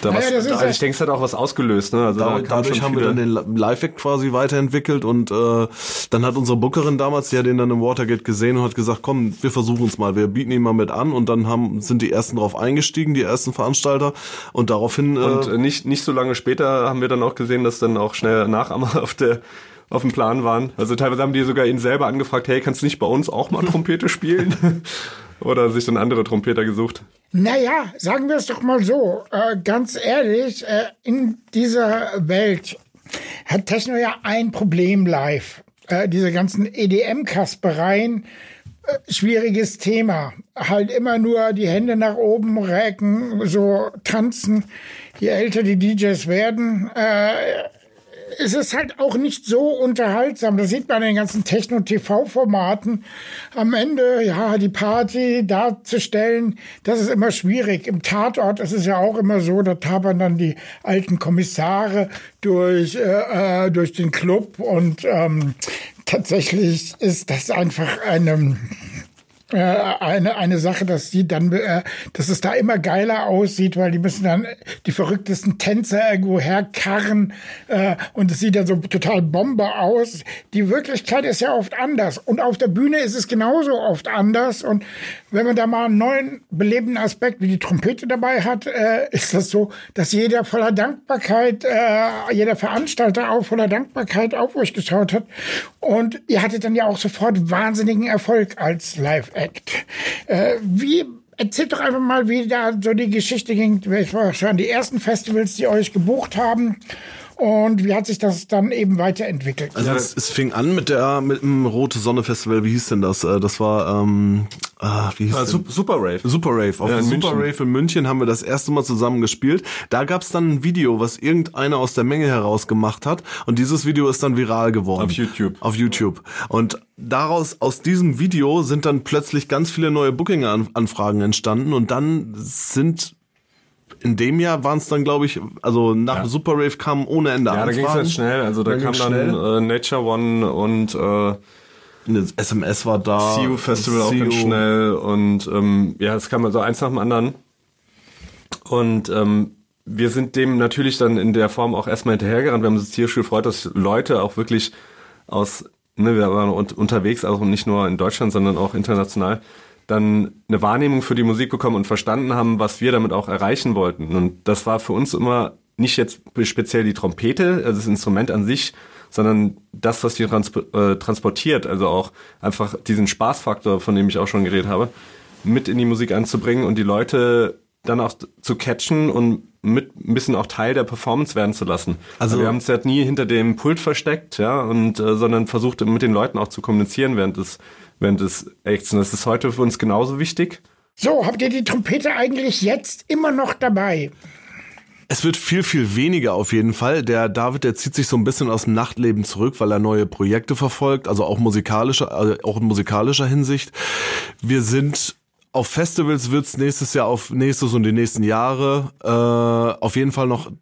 da was, Naja, ist also ja- ich denke, es hat auch was ausgelöst. Ne? Also Da, dadurch haben wir dann den Live-Act quasi weiterentwickelt und äh, dann hat unsere Bookerin damals, die hat den dann im Watergate gesehen und hat gesagt, komm, wir versuchen es mal, wir bieten ihn mal mit an und dann haben sind die ersten drauf eingestiegen, die ersten Veranstalter und daraufhin äh, Und äh, nicht, nicht so lange später haben wir dann auch gesehen, dass dann auch schnell Nachahmer auf der auf dem Plan waren. Also teilweise haben die sogar ihn selber angefragt, hey, kannst du nicht bei uns auch mal Trompete spielen? Oder sich dann andere Trompeter gesucht. Naja, sagen wir es doch mal so. Äh, ganz ehrlich, äh, in dieser Welt hat Techno ja ein Problem live. Äh, diese ganzen EDM-Kaspereien, äh, schwieriges Thema. Halt immer nur die Hände nach oben recken, so tanzen. Je älter die DJs werden, äh, es ist halt auch nicht so unterhaltsam. Das sieht man in den ganzen Techno-TV-Formaten. Am Ende, ja, die Party darzustellen, das ist immer schwierig. Im Tatort ist es ja auch immer so, da tapern dann die alten Kommissare durch, äh, äh, durch den Club und ähm, tatsächlich ist das einfach eine äh, eine, eine Sache, dass die dann, äh, dass es da immer geiler aussieht, weil die müssen dann die verrücktesten Tänzer irgendwo herkarren äh, und es sieht dann so total Bombe aus. Die Wirklichkeit ist ja oft anders. Und auf der Bühne ist es genauso oft anders. Und wenn man da mal einen neuen belebenden Aspekt wie die Trompete dabei hat, äh, ist das so, dass jeder voller Dankbarkeit, äh, jeder Veranstalter auch voller Dankbarkeit auf euch geschaut hat. Und ihr hattet dann ja auch sofort wahnsinnigen Erfolg als Live-Act. Äh, wie Erzählt doch einfach mal, wie da so die Geschichte ging. Welche waren die ersten Festivals, die euch gebucht haben? Und wie hat sich das dann eben weiterentwickelt? Also es, es fing an mit der mit dem Rote Sonne Festival, wie hieß denn das? Äh, Das war ähm, ah, wie hieß Ah, Super Rave. Super Rave. Auf Ja, dem in Super München. Rave in München haben wir das erste Mal zusammen gespielt. Da gab's dann ein Video, was irgendeiner aus der Menge heraus gemacht hat. Und dieses Video ist dann viral geworden. Auf YouTube. Auf YouTube. Und daraus, aus diesem Video sind dann plötzlich ganz viele neue Booking-Anfragen entstanden. Und dann sind in dem Jahr waren es dann, glaube ich, also nach Super Rave kamen ohne Ende Ja, da ging es jetzt schnell. Also da Dann kam dann äh, Nature One und äh, Eine SMS war da. CU Festival auch ganz schnell und ähm, ja, es kam also eins nach dem anderen. Und ähm, wir sind dem natürlich dann in der Form auch erstmal hinterhergerannt. Wir haben uns tierisch gefreut, dass Leute auch wirklich aus, ne, wir waren un unterwegs, auch nicht nur in Deutschland, sondern auch international, dann eine Wahrnehmung für die Musik bekommen und verstanden haben, was wir damit auch erreichen wollten. Und das war für uns immer nicht jetzt speziell die Trompete, also das Instrument an sich, sondern das, was die trans äh, transportiert, also auch einfach diesen Spaßfaktor, von dem ich auch schon geredet habe, mit in die Musik einzubringen und die Leute dann auch zu catchen und mit ein bisschen auch Teil der Performance werden zu lassen. Also wir haben uns ja nie hinter dem Pult versteckt, ja, und äh, sondern versucht mit den Leuten auch zu kommunizieren während des während des. Und das ist heute für uns genauso wichtig. So, habt ihr die Trompete eigentlich jetzt immer noch dabei? Es wird viel, viel weniger auf jeden Fall. Der David, der zieht sich so ein bisschen aus dem Nachtleben zurück, weil er neue Projekte verfolgt, also auch musikalischer, also auch in musikalischer Hinsicht. Wir sind auf Festivals wird's nächstes Jahr auf nächstes und die nächsten Jahre äh, auf jeden Fall noch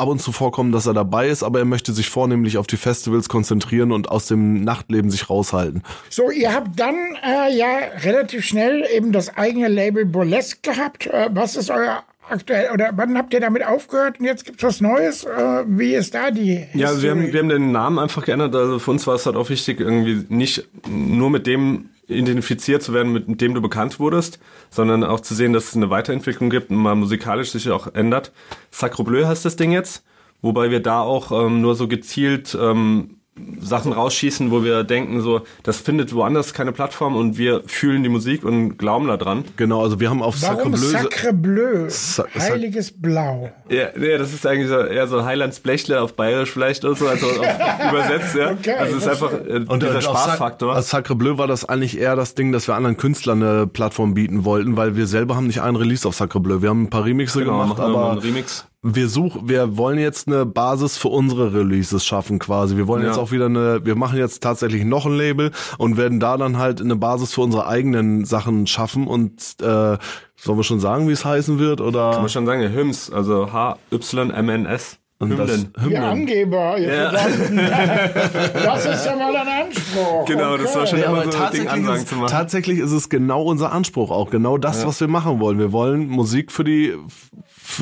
ab und zu vorkommen, dass er dabei ist, aber er möchte sich vornehmlich auf die Festivals konzentrieren und aus dem Nachtleben sich raushalten. So, ihr habt dann äh, ja relativ schnell eben das eigene Label Burlesque gehabt. Äh, was ist euer aktuell oder wann habt ihr damit aufgehört und jetzt gibt's was Neues? Äh, wie ist da die Ja, also wir haben, wir haben den Namen einfach geändert. Also für uns war es halt auch wichtig, irgendwie nicht nur mit dem identifiziert zu werden, mit dem du bekannt wurdest, sondern auch zu sehen, dass es eine Weiterentwicklung gibt und mal musikalisch sich auch ändert. Sacre heißt das Ding jetzt, wobei wir da auch ähm, nur so gezielt ähm, Sachen rausschießen, wo wir denken, so, das findet woanders keine Plattform und wir fühlen die Musik und glauben da dran. Genau, also wir haben auf Warum Sacre Bleu. Sacre Bleu? Heiliges Blau. Ja, ja, das ist eigentlich so, eher so Highlands Blechle auf Bayerisch vielleicht oder so, also auf, übersetzt, ja. Okay, also es ist einfach äh, Und dieser Sac- Spaßfaktor. Auf Sacre Bleu war das eigentlich eher das Ding, dass wir anderen Künstlern eine Plattform bieten wollten, weil wir selber haben nicht einen Release auf Sacre Bleu. Wir haben ein paar Remixe Genau, gemacht, aber einen Remix. Wir suchen, wir wollen jetzt eine Basis für unsere Releases schaffen quasi. Wir wollen Ja. jetzt auch wieder eine, wir machen jetzt tatsächlich noch ein Label und werden da dann halt eine Basis für unsere eigenen Sachen schaffen und äh, sollen wir schon sagen, wie es heißen wird oder? Kann man schon sagen, ja, Hymns, also H-Y-M-N-S. Und das- Hymnen. Ihr Hymnen. Angeber, ihr Ja. Das ist ja mal ein Anspruch. Genau, das war schon Ja, immer so ein Ding, tatsächlich, Ansagen ist, zu machen. tatsächlich ist es genau unser Anspruch auch, genau das, was wir machen wollen. Wir wollen Musik für die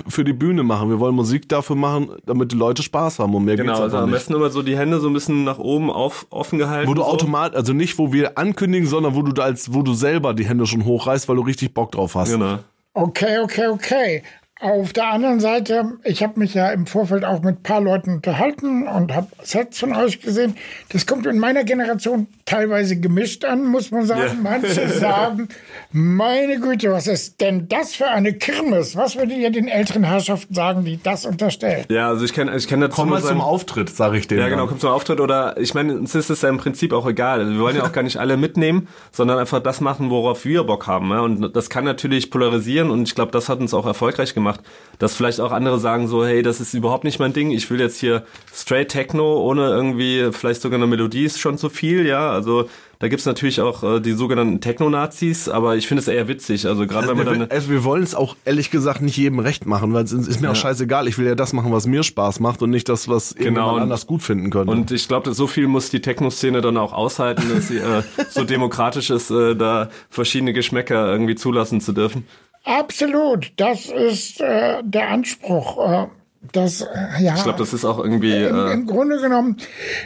für die Bühne machen. Wir wollen Musik dafür machen, damit die Leute Spaß haben und mehr Genau, geht's also einfach am besten immer so die Hände so ein bisschen nach oben auf, offen gehalten. Wo du so. automatisch, also nicht, wo wir ankündigen, sondern wo du da als, wo du selber die Hände schon hochreißt, weil du richtig Bock drauf hast. Genau. Okay, okay, okay. Auf der anderen Seite, ich habe mich ja im Vorfeld auch mit ein paar Leuten unterhalten und habe Sets von euch gesehen. Das kommt in meiner Generation teilweise gemischt an, muss man sagen. Ja. Manche sagen, meine Güte, was ist denn das für eine Kirmes? Was würdet ihr den älteren Herrschaften sagen, die das unterstellen? Ja, also ich kenne ich kenn dazu Komm mal zum Auftritt, sag ich dir. Ja, genau, kommt zum Auftritt oder ich meine, uns ist es ja im Prinzip auch egal. Also wir wollen ja auch gar nicht alle mitnehmen, sondern einfach das machen, worauf wir Bock haben. Ja? Und das kann natürlich polarisieren und ich glaube, das hat uns auch erfolgreich gemacht, dass vielleicht auch andere sagen so, hey, das ist überhaupt nicht mein Ding. Ich will jetzt hier straight Techno ohne irgendwie vielleicht sogar eine Melodie ist schon zu viel, ja. Also da gibt's natürlich auch äh, die sogenannten Techno-Nazis, aber ich finde es eher witzig. Also gerade wenn man wir, dann also wir wollen es auch ehrlich gesagt nicht jedem recht machen, weil es ist mir auch scheißegal. Ich will ja das machen, was mir Spaß macht und nicht das, was Genau, irgendjemand und- anders gut finden könnte. Und ich glaube, so viel muss die Techno-Szene dann auch aushalten, dass sie äh, so demokratisch ist, äh, da verschiedene Geschmäcker irgendwie zulassen zu dürfen. Absolut, das ist äh, der Anspruch. Äh, das, äh, ja, Ich glaube, das ist auch irgendwie im, äh, im Grunde genommen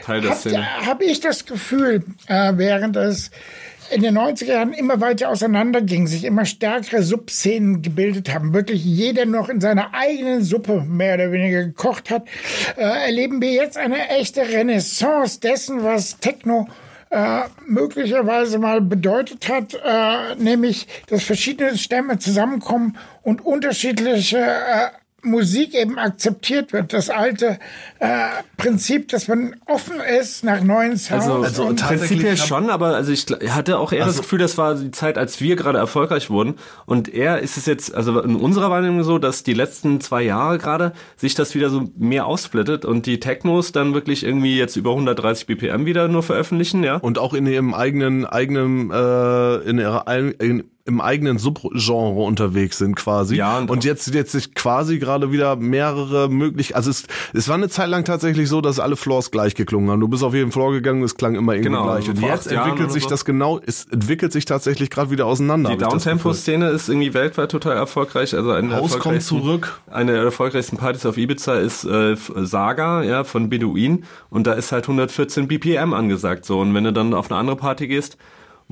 Teil der Szene. habe ich das Gefühl, äh, während es in den 90er Jahren immer weiter auseinanderging, sich immer stärkere Subszenen gebildet haben, wirklich jeder noch in seiner eigenen Suppe mehr oder weniger gekocht hat, äh, erleben wir jetzt eine echte Renaissance dessen, was Techno äh, möglicherweise mal bedeutet hat, äh, nämlich, dass verschiedene Stämme zusammenkommen und unterschiedliche äh, Musik eben akzeptiert wird. Das alte äh, Prinzip, dass man offen ist nach neuen Sounds. Also, Also prinzipiell schon, aber also ich hatte auch eher das Also- Gefühl, das war die Zeit, als wir gerade erfolgreich wurden. Und eher ist es jetzt, also in unserer Wahrnehmung so, dass die letzten zwei Jahre gerade sich das wieder so mehr aufsplittet und die Technos dann wirklich irgendwie jetzt über 130 BPM wieder nur veröffentlichen, ja. und auch in ihrem eigenen eigenen äh, in ihrer in, im eigenen Subgenre unterwegs sind quasi Ja, und- und, jetzt jetzt sich quasi gerade wieder mehrere möglich also es, es war eine Zeit lang tatsächlich so dass alle Floors gleich geklungen haben du bist auf jeden Floor gegangen es klang immer irgendwie Genau, gleich und jetzt entwickelt sich so. das genau es entwickelt sich tatsächlich gerade wieder auseinander Die. Downtempo-Szene ist irgendwie weltweit total erfolgreich. Also eine der Haus kommt zurück. Eine der erfolgreichsten Partys auf Ibiza ist äh, Saga, ja, von Beduin. Und da ist halt 114 BPM angesagt so. Und wenn du dann auf eine andere Party gehst,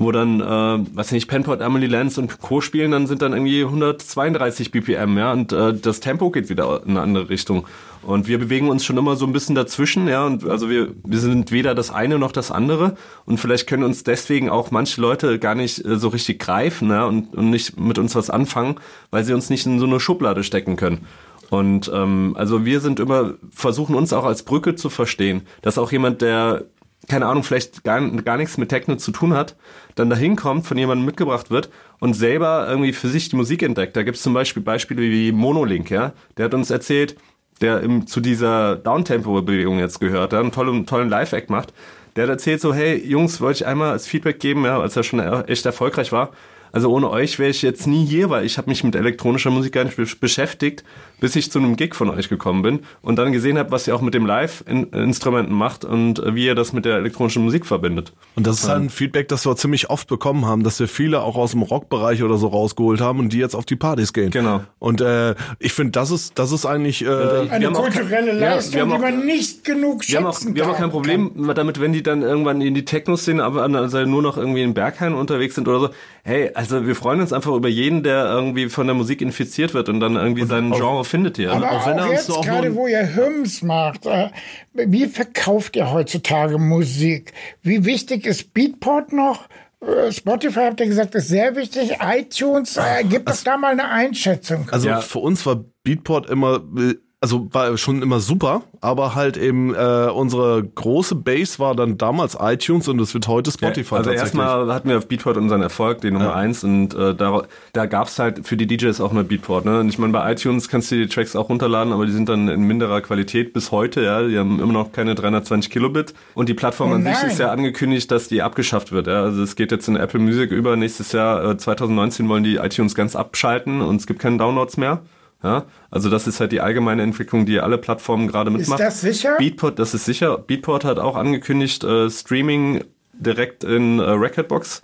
wo dann, äh, weiß nicht, Penport, Emily Lenz und Co. spielen, dann sind dann irgendwie 132 BPM, ja, und äh, das Tempo geht wieder in eine andere Richtung. Und wir bewegen uns schon immer so ein bisschen dazwischen, ja, und also wir, wir sind weder das eine noch das andere und vielleicht können uns deswegen auch manche Leute gar nicht äh, so richtig greifen, ja, und, und nicht mit uns was anfangen, weil sie uns nicht in so eine Schublade stecken können. Und ähm, also wir sind immer, versuchen uns auch als Brücke zu verstehen, dass auch jemand, der keine Ahnung, vielleicht gar, gar nichts mit Techno zu tun hat, dann dahin kommt, von jemandem mitgebracht wird und selber irgendwie für sich die Musik entdeckt. Da gibt es zum Beispiel Beispiele wie Monolink, ja. Der hat uns erzählt, der im, zu dieser Downtempo-Bewegung jetzt gehört, der einen tollen, tollen Live-Act macht. Der hat erzählt so, hey Jungs, wollte ich einmal als Feedback geben, ja, als er schon echt erfolgreich war. Also ohne euch wäre ich jetzt nie hier, weil ich habe mich mit elektronischer Musik gar nicht be beschäftigt, bis ich zu einem Gig von euch gekommen bin und dann gesehen habe, was ihr auch mit dem Live-Instrumenten macht und äh, wie ihr das mit der elektronischen Musik verbindet. Und das ist halt ein Feedback, das wir ziemlich oft bekommen haben, dass wir viele auch aus dem Rockbereich oder so rausgeholt haben und die jetzt auf die Partys gehen. Genau. Und äh, ich finde, das ist das ist eigentlich äh, Eine auch kulturelle kein- ja, Leistung, wir haben die auch- man nicht genug Wir haben auch, schätzen wir haben auch kann. kein Problem damit, wenn die dann irgendwann in die Techno-Szene, aber also nur noch irgendwie in Berghain unterwegs sind oder so. Hey, also wir freuen uns einfach über jeden, der irgendwie von der Musik infiziert wird und dann irgendwie sein Genre findet hier. Aber auch auch, wenn er uns jetzt so auch gerade, wo ihr Hymns macht, äh, wie verkauft ihr heutzutage Musik? Wie wichtig ist Beatport noch? Äh, Spotify habt ihr gesagt, ist sehr wichtig. iTunes, äh, gibt es da mal eine Einschätzung? Also Ja. für uns war Beatport immer, äh, also war schon immer super, aber halt eben äh, unsere große Base war dann damals iTunes und es wird heute Spotify also tatsächlich. erstmal hatten wir auf Beatport unseren Erfolg, den Nummer eins und äh, da, da gab's halt für die DJs auch eine Beatport. Ne? Und ich meine, bei iTunes kannst du die Tracks auch runterladen, aber die sind dann in minderer Qualität bis heute. Ja, Die haben immer noch keine 320 Kilobit und die Plattform Oh an sich ist ja angekündigt, dass die abgeschafft wird. Ja? Also es geht jetzt in Apple Music über. Nächstes Jahr, äh, 2019, wollen die iTunes ganz abschalten und es gibt keine Downloads mehr. Ja, also das ist halt die allgemeine Entwicklung, die alle Plattformen gerade mitmachen. das sicher? Beatport, das ist sicher. Beatport hat auch angekündigt, äh, Streaming direkt in äh, Recordbox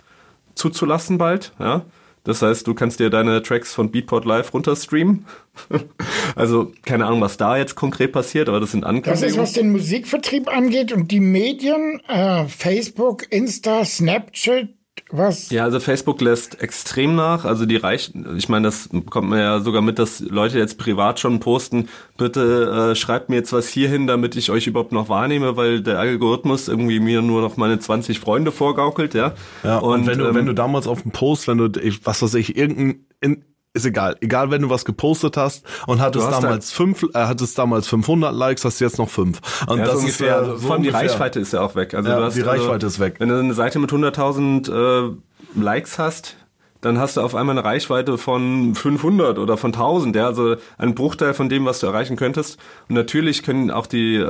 zuzulassen bald. Ja, das heißt, du kannst dir deine Tracks von Beatport Live runterstreamen. also keine Ahnung, was da jetzt konkret passiert, aber das sind Das Ankündigungen. ist, was den Musikvertrieb angeht und die Medien, äh, Facebook, Insta, Snapchat, was Ja, also Facebook lässt extrem nach. Also die reichen, ich meine, das bekommt man ja sogar mit, dass Leute jetzt privat schon posten, bitte äh, schreibt mir jetzt was hierhin, damit ich euch überhaupt noch wahrnehme, weil der Algorithmus irgendwie mir nur noch meine 20 Freunde vorgaukelt, ja. Ja, und, wenn, du, ähm, wenn du damals auf dem Post, wenn du, ich, was weiß ich, irgendein, in, ist egal, egal, wenn du was gepostet hast und hattest hast damals fünf, äh, hattest damals 500 Likes, hast du jetzt noch fünf. Und Ja, das so ungefähr. ist Äh, äh, so Vor allem die. Reichweite ist ja auch weg. Also Ja, hast, die Reichweite also, ist weg. Wenn du eine Seite mit 100.000 äh, Likes hast, dann hast du auf einmal eine Reichweite von 500 oder von 1000. Ja, also ein Bruchteil von dem, was du erreichen könntest. Und natürlich können auch die, äh,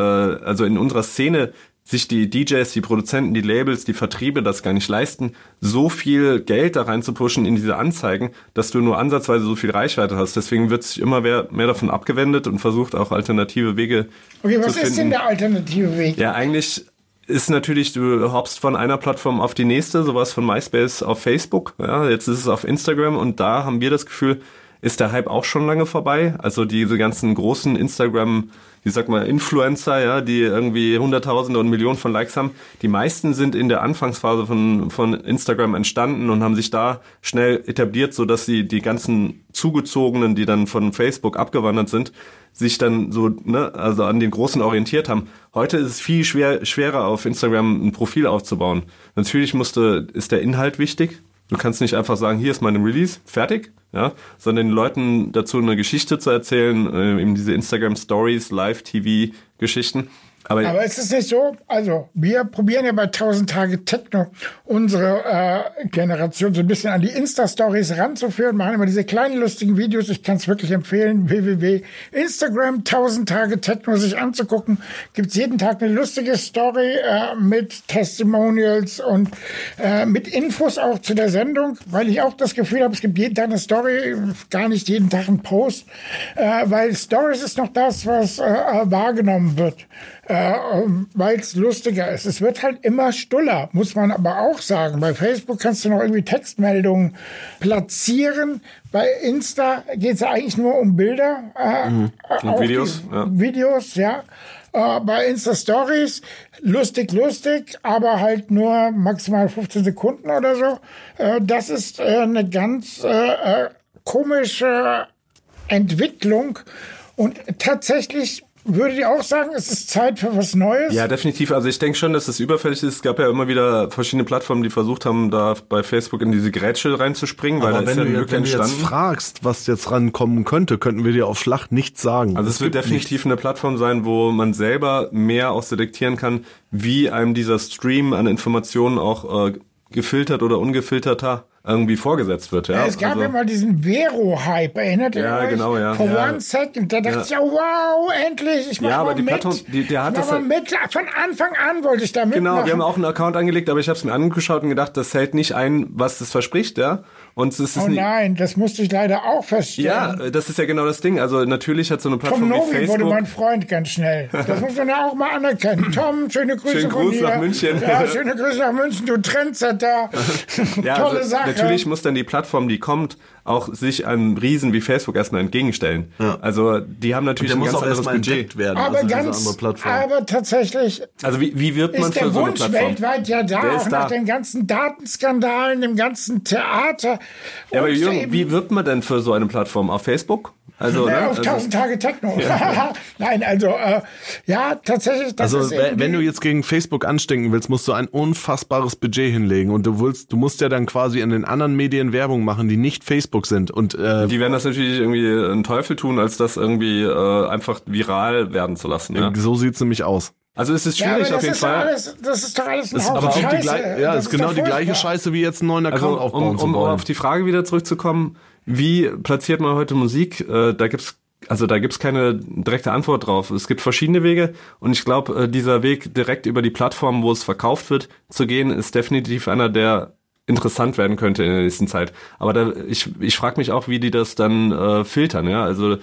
also in unserer Szene sich die DJs, die Produzenten, die Labels, die Vertriebe das gar nicht leisten, so viel Geld da rein zu pushen in diese Anzeigen, dass du nur ansatzweise so viel Reichweite hast. Deswegen wird sich immer mehr, mehr davon abgewendet und versucht auch alternative Wege Okay, was zu ist finden. denn der alternative Weg? Ja, eigentlich ist natürlich, du hoppst von einer Plattform auf die nächste, sowas von MySpace auf Facebook. Ja, jetzt ist es auf Instagram und da haben wir das Gefühl, ist der Hype auch schon lange vorbei. Also diese ganzen großen Instagram, ich sag mal, Influencer, ja, die irgendwie Hunderttausende und Millionen von Likes haben. Die meisten sind in der Anfangsphase von, von Instagram entstanden und haben sich da schnell etabliert, so dass sie die ganzen Zugezogenen, die dann von Facebook abgewandert sind, sich dann so, ne, also an den Großen orientiert haben. Heute ist es viel schwer, schwerer auf Instagram ein Profil aufzubauen. Natürlich musste, ist der Inhalt wichtig. Du kannst nicht einfach sagen, hier ist meine Release, fertig, ja, sondern den Leuten dazu eine Geschichte zu erzählen, äh, eben diese Instagram Stories, Live-TV-Geschichten. Aber, Aber ist es nicht so? Also, wir probieren ja bei 1000 Tage Techno unsere äh, Generation so ein bisschen an die Insta-Stories ranzuführen, machen immer diese kleinen lustigen Videos. Ich kann es wirklich empfehlen, www.instagram 1000 Tage Techno sich anzugucken. Gibt's jeden Tag eine lustige Story äh, mit Testimonials und äh, mit Infos auch zu der Sendung, weil ich auch das Gefühl habe, es gibt jeden Tag eine Story, gar nicht jeden Tag ein Post, äh, weil Stories ist noch das, was äh, wahrgenommen wird äh, weil es lustiger ist. Es wird halt immer stuller, muss man aber auch sagen. Bei Facebook kannst du noch irgendwie Textmeldungen platzieren. Bei Insta geht es eigentlich nur um Bilder. Äh, Mhm. Und auch Videos, die- ja. Videos, ja. Äh, bei Insta Stories lustig, lustig, aber halt nur maximal 15 Sekunden oder so. Äh, das ist äh, eine ganz äh, äh, komische Entwicklung. Und tatsächlich würdet ihr auch sagen, es ist Zeit für was Neues? Ja, definitiv. Also ich denke schon, dass es überfällig ist. Es gab ja immer wieder verschiedene Plattformen, die versucht haben, da bei Facebook in diese Grätsche reinzuspringen, weil Aber da ist wenn, ja eine du, Lücke wenn du jetzt entstanden. fragst, was jetzt rankommen könnte, könnten wir dir auf Schlag nichts sagen. Also es wird gibt definitiv eine Plattform sein, wo man selber mehr auch selektieren kann, wie einem dieser Stream an Informationen auch äh, gefiltert oder ungefilterter irgendwie vorgesetzt wird. Ja, es gab also, ja mal diesen Vero-Hype, erinnert ihr Ja, euch? genau, ja. For Ja. one second, da dachte ich, ja, wow, endlich, ich mach Ja, aber mal die mit. Plattform, die- der hat ich das mal mit. Von Anfang an wollte ich da mitmachen. Genau, wir haben auch einen Account angelegt, aber ich habe es mir angeschaut und gedacht, das hält nicht ein, was es verspricht, ja. Und es ist Oh nein, das musste ich leider auch feststellen. ja, das ist ja genau das Ding. Also natürlich hat so eine Tom Plattform wie Novi wurde Facebook. mein Freund ganz schnell. Das muss man ja auch mal anerkennen. Tom, schöne Grüße Schönen Gruß nach München. Ja, schöne Grüße nach München, du Trendsetter. Ja, Tolle also Sache. Natürlich muss dann die Plattform, die kommt, auch sich einem Riesen wie Facebook erstmal entgegenstellen. Also die haben natürlich ein muss ganz auch anderes erstmal Budget. entdeckt werden. aber also ganz, aber tatsächlich Also wie, wie wird man ist für der so eine Wunsch Plattform? weltweit ja da, Der auch nach da. den ganzen Datenskandalen, dem ganzen Theater. Ja, aber Jürgen, wie wird man denn für so eine Plattform? Auf Facebook? Also, Ja, ne? auf also 1000 Tage Techno. Nein, also äh, ja, tatsächlich. Das Also ist wenn, du jetzt gegen Facebook anstinken willst, musst du ein unfassbares Budget hinlegen und du willst, du musst ja dann quasi in den anderen Medien Werbung machen, die nicht Facebook sind und äh, die werden das natürlich irgendwie einen Teufel tun, als das irgendwie äh, einfach viral werden zu lassen. Ja. so sieht's nämlich aus. Also es ist ja, aber schwierig das auf jeden ist Fall. alles, das ist doch alles ein Ist Haufen Scheiße. gleich, ja, Das ist genau doch die gleiche. Scheiße wie jetzt einen neuen Account Also, aufbauen um, zu um wollen. auf die Frage wieder zurückzukommen, wie platziert man heute Musik? Äh, da gibt's also da gibt's keine direkte Antwort drauf. Es gibt verschiedene Wege und ich glaube, äh, dieser Weg direkt über die Plattform, wo es verkauft wird, zu gehen, ist definitiv einer, der interessant werden könnte in der nächsten Zeit. Aber da, ich, ich frage mich auch, wie die das dann äh, filtern, ja. Also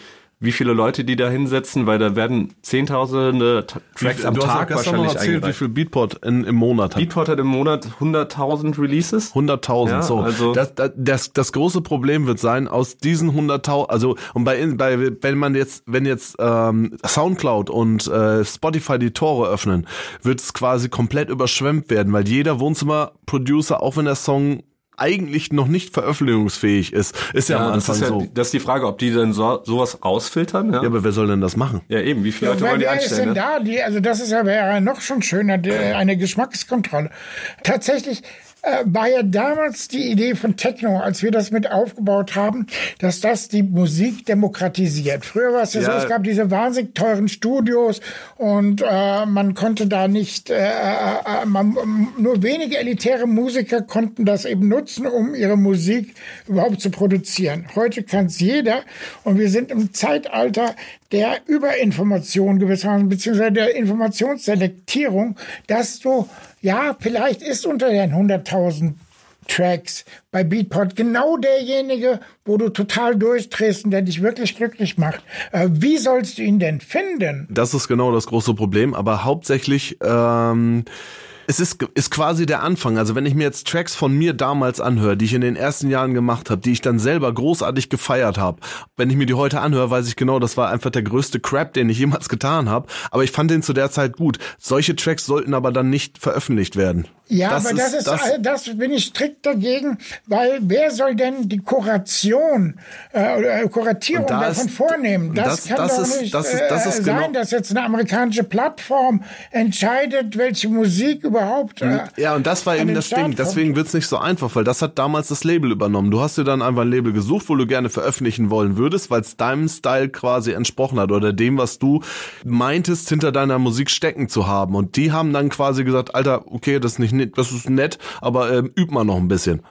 wie viele Leute die da hinsetzen, weil da werden zehntausende T- Tracks am hast ja Tag noch wahrscheinlich erzählt, wie eingereicht. viel Beatport in, im Monat hat. Beatport hat im Monat 100.000 Releases. 100.000, Ja, so. also- das, das, das, das große Problem wird sein, aus diesen 100.000, also, und bei, bei, wenn man jetzt, wenn jetzt ähm, Soundcloud und äh, Spotify die Tore öffnen, wird es quasi komplett überschwemmt werden, weil jeder Wohnzimmer-Producer, auch wenn der Song eigentlich noch nicht veröffentlichungsfähig ist, ist ja, am das Anfang ist ja, so. das ist die Frage, ob die dann so, sowas rausfiltern. Ja, Ja, aber wer soll denn das machen? ja eben, wie viele Ja, Leute wollen die wer ist denn Ne? da? Die, also das ist ja wäre ja noch schon schöner, die, eine Geschmackskontrolle. Tatsächlich äh, war ja damals die Idee von Techno, als wir das mit aufgebaut haben, dass das die Musik demokratisiert. Früher war es ja, so, es gab diese wahnsinnig teuren Studios und äh, man konnte da nicht, äh, äh, man, nur wenige elitäre Musiker konnten das eben nutzen, um ihre Musik überhaupt zu produzieren. Heute kann es jeder und wir sind im Zeitalter der Überinformation gewissermaßen, beziehungsweise der Informationsselektierung, dass du, ja, vielleicht ist unter den 100.000 Tracks bei Beatport genau derjenige, wo du total durchdrehst und der dich wirklich glücklich macht. Äh, wie sollst du ihn denn finden? Das ist genau das große Problem, aber hauptsächlich ähm, es ist, ist quasi der Anfang. Also wenn ich mir jetzt Tracks von mir damals anhöre, die ich in den ersten Jahren gemacht habe, die ich dann selber großartig gefeiert habe, wenn ich mir die heute anhöre, weiß ich genau, das war einfach der größte Crap, den ich jemals getan habe. Aber ich fand den zu der Zeit gut. Solche Tracks sollten aber dann nicht veröffentlicht werden. Ja, aber das ist, das, das bin ich strikt dagegen, weil wer soll denn die Kuration äh, oder Kuratierung Und da davon ist- vornehmen? Das, das- kann das doch ist- nicht das ist- das äh, ist sein, genau- dass jetzt eine amerikanische Plattform entscheidet, welche Musik überhaupt. Äh, Ja, und das war eben das Start Ding. Deswegen wird's nicht so einfach, weil das hat damals das Label übernommen. Du hast dir dann einfach ein Label gesucht, wo du gerne veröffentlichen wollen würdest, weil es deinem Style quasi entsprochen hat oder dem, was du meintest, hinter deiner Musik stecken zu haben. Und die haben dann quasi gesagt, Alter, okay, das ist nicht nett, das ist nett, aber ähm, üb mal noch ein bisschen.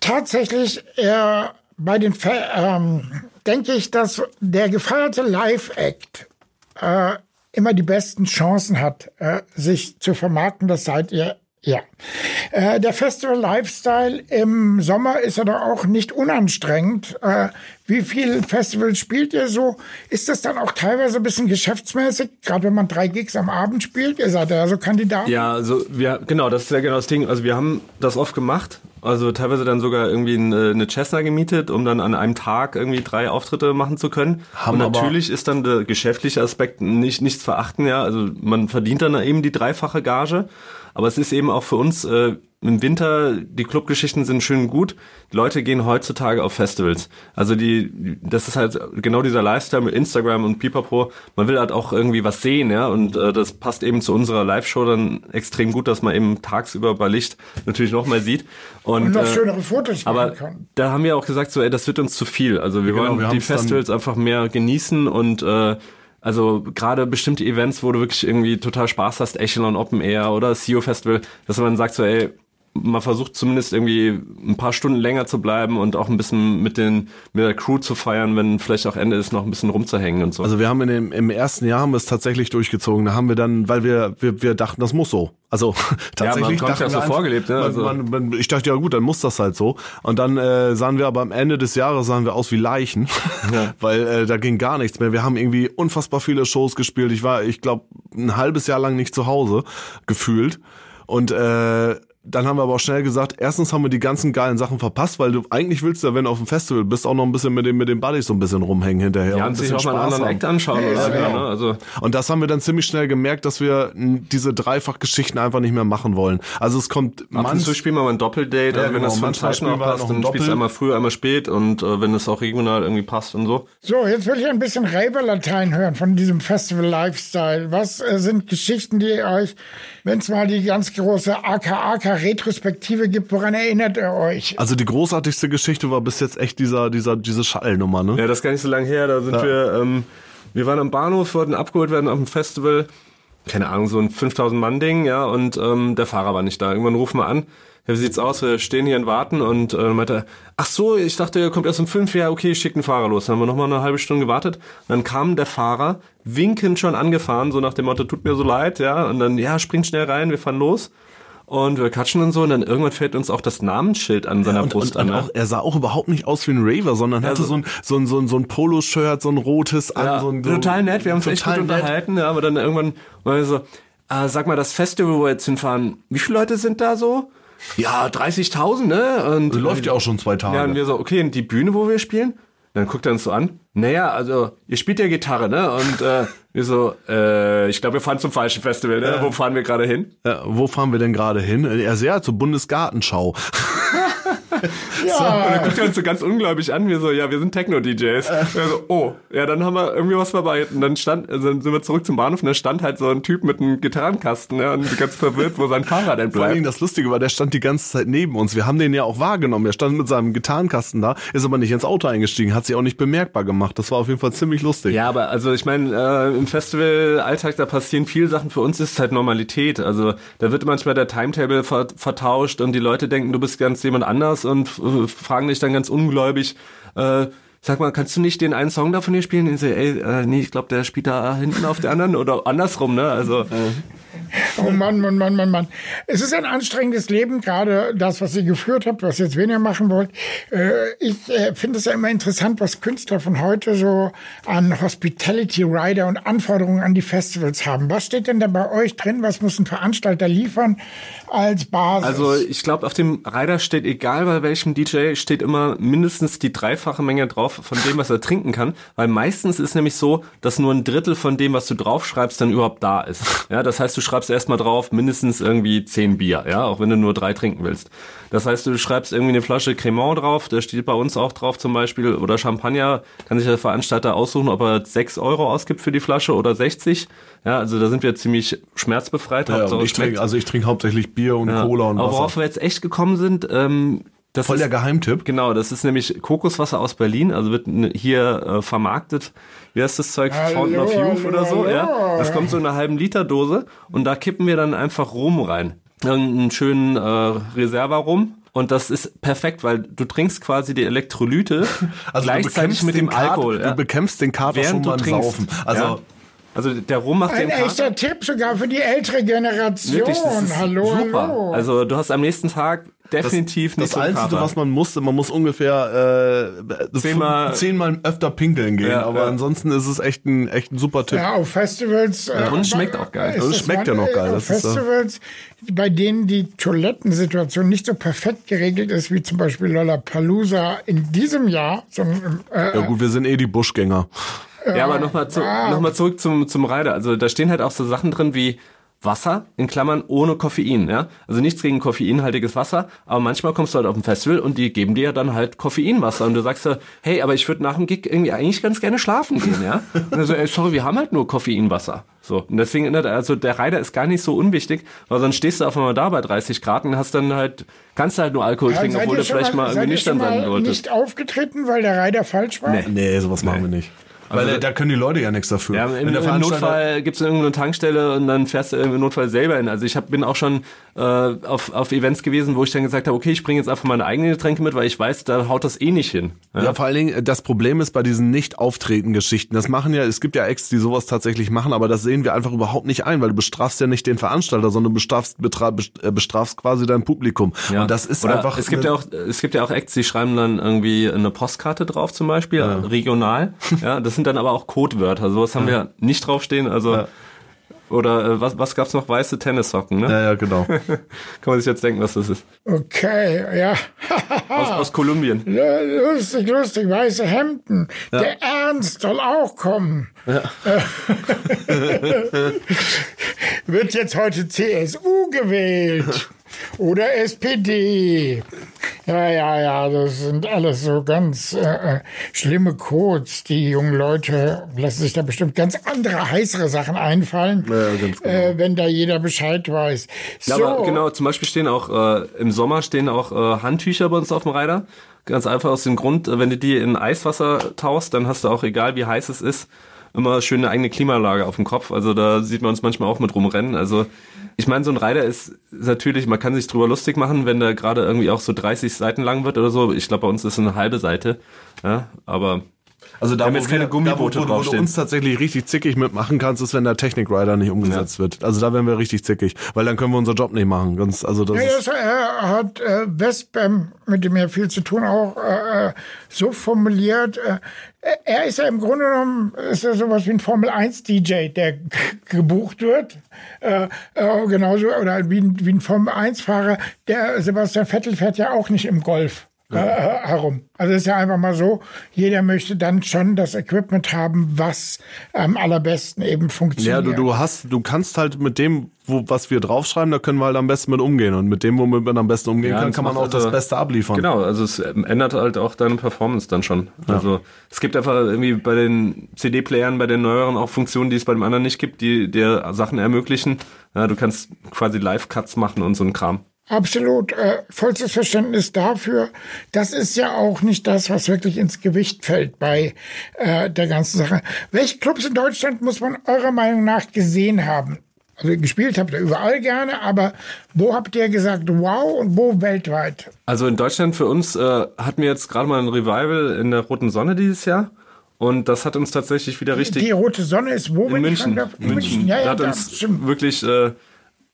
tatsächlich äh, bei den Fa ähm, denke ich, dass der gefeierte Live-Act äh, immer die besten Chancen hat, äh, sich zu vermarkten. Das seid ihr ja. Äh, der Festival Lifestyle im Sommer ist doch auch nicht unanstrengend. Äh, wie viel Festivals spielt ihr so? Ist das dann auch teilweise ein bisschen geschäftsmäßig, gerade wenn man drei Gigs am Abend spielt? Ihr seid ja so Kandidat. Ja, also wir, genau, das ist ja genau das Ding. Also wir haben das oft gemacht. Also teilweise dann sogar irgendwie eine, eine Cessna gemietet, um dann an einem Tag irgendwie drei Auftritte machen zu können. Haben Und natürlich ist dann der geschäftliche Aspekt nicht nichts verachten, ja. Also man verdient dann eben die dreifache Gage. Aber es ist eben auch für uns äh, im Winter, die Clubgeschichten sind schön gut. Die Leute gehen heutzutage auf Festivals. Also die, das ist halt genau dieser Lifestyle mit Instagram und Pipapo. Man will halt auch irgendwie was sehen, ja. Und äh, das passt eben zu unserer Live-Show dann extrem gut, dass man eben tagsüber bei Licht natürlich nochmal sieht. Und, Und noch äh, schönere Fotos machen aber kann. da haben wir auch gesagt, so, ey, das wird uns zu viel. Also wir genau, wollen wir die Festivals einfach mehr genießen und äh, also gerade bestimmte Events, wo du wirklich irgendwie total Spaß hast, Echelon Open Air oder CEO Festival, dass man sagt so, ey, man versucht zumindest irgendwie ein paar Stunden länger zu bleiben und auch ein bisschen mit den mit der Crew zu feiern, wenn vielleicht auch Ende ist, noch ein bisschen rumzuhängen und so. Also wir haben in dem, im ersten Jahr haben wir es tatsächlich durchgezogen. Da haben wir dann, weil wir, wir, wir dachten, das muss so. Also tatsächlich man kommt ja dachten so einfach- vorgelebt, ne? Man, Also- man, man, ich dachte, ja gut, dann muss das halt so. Und dann äh, sahen wir aber am Ende des Jahres sahen wir aus wie Leichen, weil äh, da ging gar nichts mehr. Wir haben irgendwie unfassbar viele Shows gespielt. Ich war, ich glaube, ein halbes Jahr lang nicht zu Hause gefühlt. Und äh, dann haben wir aber auch schnell gesagt, erstens haben wir die ganzen geilen Sachen verpasst, weil du eigentlich willst ja, wenn du auf dem Festival bist, auch noch ein bisschen mit den, mit den Buddies so ein bisschen rumhängen hinterher. ja, und sich auch mal einen anderen haben. Act anschauen oder so, genau. ne? Also Und das haben wir dann ziemlich schnell gemerkt, dass wir diese Dreifachgeschichten einfach nicht mehr machen wollen. Also es kommt Ab und manch- zu spielen wir mal ein Doppeldate, Ja, also wenn genau. das von Manchmal spielen auch passt, dann spielst du einmal früh, einmal spät und äh, wenn es auch regional irgendwie passt und so. So, jetzt will ich ein bisschen Raver-Latein hören von diesem Festival-Lifestyle. Was äh, sind Geschichten, die euch, wenn es mal die ganz große AKAK-Retrospektive gibt, woran erinnert ihr euch? also die großartigste Geschichte war bis jetzt echt dieser, dieser, diese Schallnummer, ne? Ja, das ist gar nicht so lange her. Da sind wir, ähm, wir waren am Bahnhof, wollten abgeholt werden auf dem Festival. Keine Ahnung, so ein 5000 Mann Ding, ja, und ähm, der Fahrer war nicht da. Irgendwann rufen wir an. Ja, wie sieht's aus? Wir stehen hier und warten und äh, meinte, ach so, ich dachte, er kommt erst um fünf. Ja, okay, ich schick einen Fahrer los. Dann haben wir nochmal eine halbe Stunde gewartet. Dann kam der Fahrer, winkend schon angefahren, so nach dem Motto, tut mir so leid, ja, und dann, ja, spring schnell rein, wir fahren los. Und wir quatschen und so, und dann irgendwann fällt uns auch das Namensschild an seiner und, Brust und, und an. auch, er sah auch überhaupt nicht aus wie ein Raver, sondern hatte so- so ein, so ein, so ein, so ein Poloshirt, so ein rotes an. Ja, so ein, so total nett, wir haben uns echt gut nett. unterhalten, ja, aber dann irgendwann war wir so, äh, sag mal, das Festival, wo wir jetzt hinfahren, wie viele Leute sind da so? Ja, 30.000, ne? Und Läuft ja auch schon zwei Tage. Ja, und wir so, okay, und die Bühne, wo wir spielen? Dann guckt er uns so an. Naja, also, ihr spielt ja Gitarre, ne? Und äh, wir so, äh, ich glaube, wir fahren zum falschen Festival, ne? Wo fahren wir gerade hin? Ja, wo fahren wir denn gerade hin? Er sehr zur Bundesgartenschau. Und dann guckt er uns so ganz ungläubig an, wir so, ja, wir sind Techno-DJs. Äh. So, oh, ja, dann haben wir irgendwie was vorbei. Und dann stand, also dann sind wir zurück zum Bahnhof und da stand halt so ein Typ mit einem Gitarrenkasten, ja, und ganz verwirrt, wo sein Fahrer denn Vor allen Dingen bleibt. das Lustige war, der stand die ganze Zeit neben uns. Wir haben den ja auch wahrgenommen. Er stand mit seinem Gitarrenkasten da, ist aber nicht ins Auto eingestiegen, hat sich auch nicht bemerkbar gemacht. Das war auf jeden Fall ziemlich lustig. Ja, aber also ich meine, äh, im Festival-Alltag, da passieren viele Sachen. Für uns ist es halt Normalität. Also da wird manchmal der Timetable ver vertauscht und die Leute denken, du bist ganz jemand anders und fragen dich dann ganz ungläubig, äh, sag mal, kannst du nicht den einen Song da von dir spielen? Und ich so, ey, äh, nee, ich glaube, der spielt da hinten auf der anderen oder andersrum, ne? Also Oh Mann, Mann, Mann, Mann, Mann. Es ist ein anstrengendes Leben, gerade das, was ihr geführt habt, was ihr jetzt weniger machen wollt. Äh, Ich äh, finde es ja immer interessant, was Künstler von heute so an Hospitality Rider und Anforderungen an die Festivals haben. Was steht denn da bei euch drin? Was muss ein Veranstalter liefern als Basis? Also ich glaube, auf dem Rider steht, egal bei welchem DJ, steht immer mindestens die dreifache Menge drauf von dem, was er trinken kann. Weil meistens ist nämlich so, dass nur ein Drittel von dem, was du draufschreibst, dann überhaupt da ist. Ja, das heißt, du schreibst erstmal drauf mindestens irgendwie zehn Bier, ja, auch wenn du nur drei trinken willst. Das heißt, du schreibst irgendwie eine Flasche Cremant drauf, da steht bei uns auch drauf zum Beispiel, oder Champagner, kann sich der Veranstalter aussuchen, ob er 6 Euro ausgibt für die Flasche oder 60. Ja, also da sind wir ziemlich schmerzbefreit. Ja, ich trinke, also ich trinke hauptsächlich Bier und Ja. Cola und Aber worauf wir jetzt echt gekommen sind, ähm, das Voll ist, der Geheimtipp. Genau, das ist nämlich Kokoswasser aus Berlin, also wird hier äh, vermarktet. Wie heißt das Zeug? Fountain of Youth oder so, ja. Das kommt so in einer halben Liter Dose und da kippen wir dann einfach Rum rein. Irgendeinen schönen äh, Reserva-Rum. Und das ist perfekt, weil du trinkst quasi die Elektrolyte Also du gleichzeitig bekämpfst mit dem Kater- Alkohol. Du bekämpfst den Kater schon während du beim trinkst. Saufen. Also ja. also der Rum macht ein den Kater. echter Tipp sogar für die ältere Generation. Wirklich, das ist hallo, super. hallo. Also du hast am nächsten Tag definitiv das nicht so einen Einzige, Kater. was man muss, man muss ungefähr äh, Zehnmal- zehnmal öfter pinkeln gehen. Ja, aber ja. ansonsten ist es echt ein, echt ein super Tipp. Ja, auf Festivals. äh, und es schmeckt auch geil. Und es das schmeckt ja noch geil, Auf das ist, äh, Festivals, bei denen die Toilettensituation nicht so perfekt geregelt ist, wie zum Beispiel Lollapalooza in diesem Jahr. Sondern, äh, Ja gut, wir sind eh die Buschgänger. Ja, aber nochmal zu, noch mal zurück zum, zum Rider. Also da stehen halt auch so Sachen drin wie Wasser, in Klammern ohne Koffein, ja. Also nichts gegen koffeinhaltiges Wasser, aber manchmal kommst du halt auf ein Festival und die geben dir dann halt Koffeinwasser und du sagst so, hey, aber ich würde nach dem Gig irgendwie eigentlich ganz gerne schlafen gehen, ja. Und also, ey, sorry, wir haben halt nur Koffeinwasser. So. Und deswegen, ne, also der Rider ist gar nicht so unwichtig, weil sonst stehst du auf einmal da bei 30 Grad und hast dann halt, kannst du halt nur Alkohol ja, trinken, obwohl du vielleicht mal, seid irgendwie nüchtern sein mal solltest. nicht aufgetreten, weil der Rider falsch war? Nee. Nee, sowas machen wir nicht. Weil äh, da können die Leute ja nichts dafür. Ja, im, im Notfall gibt es irgendeine Tankstelle und dann fährst du im Notfall selber hin. Also ich hab, bin auch schon äh, auf, auf Events gewesen, wo ich dann gesagt habe, okay, ich bringe jetzt einfach meine eigenen Getränke mit, weil ich weiß, da haut das eh nicht hin. Ja, vor allen Dingen, äh, das Problem ist bei diesen Nicht-Auftreten-Geschichten, das machen ja, es gibt ja Acts, die sowas tatsächlich machen, aber das sehen wir einfach überhaupt nicht ein, weil du bestrafst ja nicht den Veranstalter, sondern du bestrafst, betra, äh, bestrafst quasi dein Publikum. Ja. Und das ist Oder einfach. Es gibt ja auch, es gibt ja auch Acts, die schreiben dann irgendwie eine Postkarte drauf zum Beispiel, regional. Ja, das sind dann aber auch Codewörter. Sowas haben wir nicht draufstehen. Also oder äh, was, was gab's noch? Weiße Tennissocken, ne? Ja, ja, genau. Kann man sich jetzt denken, was das ist. Okay, ja. Aus, aus Kolumbien. Ja, lustig, lustig, weiße Hemden. Der Ernst soll auch kommen. Wird jetzt heute CSU gewählt oder SPD. Ja, ja, ja, das sind alles so ganz äh, äh, schlimme Codes. Die jungen Leute lassen sich da bestimmt ganz andere, heißere Sachen einfallen, Ja, ganz genau. äh, wenn da jeder Bescheid weiß. Ja, so, aber genau, zum Beispiel stehen auch, äh, im Sommer stehen auch äh, Handtücher bei uns auf dem Reiter. Ganz einfach aus dem Grund, äh, wenn du die in Eiswasser tauchst, dann hast du auch, egal wie heiß es ist, immer schön eine eigene Klimaanlage auf dem Kopf. Also da sieht man uns manchmal auch mit rumrennen. Also ich meine, so ein Reiter ist natürlich, man kann sich drüber lustig machen, wenn der gerade irgendwie auch so 30 Seiten lang wird oder so. Ich glaube, bei uns ist es eine halbe Seite. Ja, aber Also da, Wir haben wo jetzt keine wir- Gummiboote da, wo, wo, wo du uns tatsächlich richtig zickig mitmachen kannst, ist, wenn der Technik Rider nicht umgesetzt wird. Also da werden wir richtig zickig, weil dann können wir unseren Job nicht machen. Ganz, also das Ja, ist, das äh, hat äh, Westbam, mit dem er viel zu tun, auch äh, äh, so formuliert. Äh, er ist ja im Grunde genommen ist er sowas wie ein Formel 1 DJ, der gebucht wird. Äh, äh, genauso, oder wie ein, wie ein Formel 1 Fahrer. Der Sebastian Vettel fährt ja auch nicht im Golf. Äh, herum. Also es ist ja einfach mal so, jeder möchte dann schon das Equipment haben, was am allerbesten eben ja, funktioniert. du, du hast, du kannst halt mit dem, wo, was wir draufschreiben, da können wir halt am besten mit umgehen. Und mit dem, womit man am besten umgehen Ja, kann, kann man auch das also- Beste abliefern. Genau, also es ändert halt auch deine Performance dann schon. Also es gibt einfach irgendwie bei den CD-Playern, bei den neueren auch Funktionen, die es bei dem anderen nicht gibt, die dir Sachen ermöglichen. Ja, du kannst quasi Live-Cuts machen und so ein Kram. Absolut, äh, vollstes Verständnis dafür. Das ist ja auch nicht das, was wirklich ins Gewicht fällt bei äh, der ganzen Sache. Welche Clubs in Deutschland muss man eurer Meinung nach gesehen haben? Also gespielt habt ihr überall gerne, aber wo habt ihr gesagt, wow und wo weltweit? Also in Deutschland für uns äh, hatten wir jetzt gerade mal ein Revival in der Roten Sonne dieses Jahr. Und das hat uns tatsächlich wieder richtig Die rote Sonne ist wo? in München. fragen darf? München. Ja, ja, hat da, uns stimmt. wirklich äh,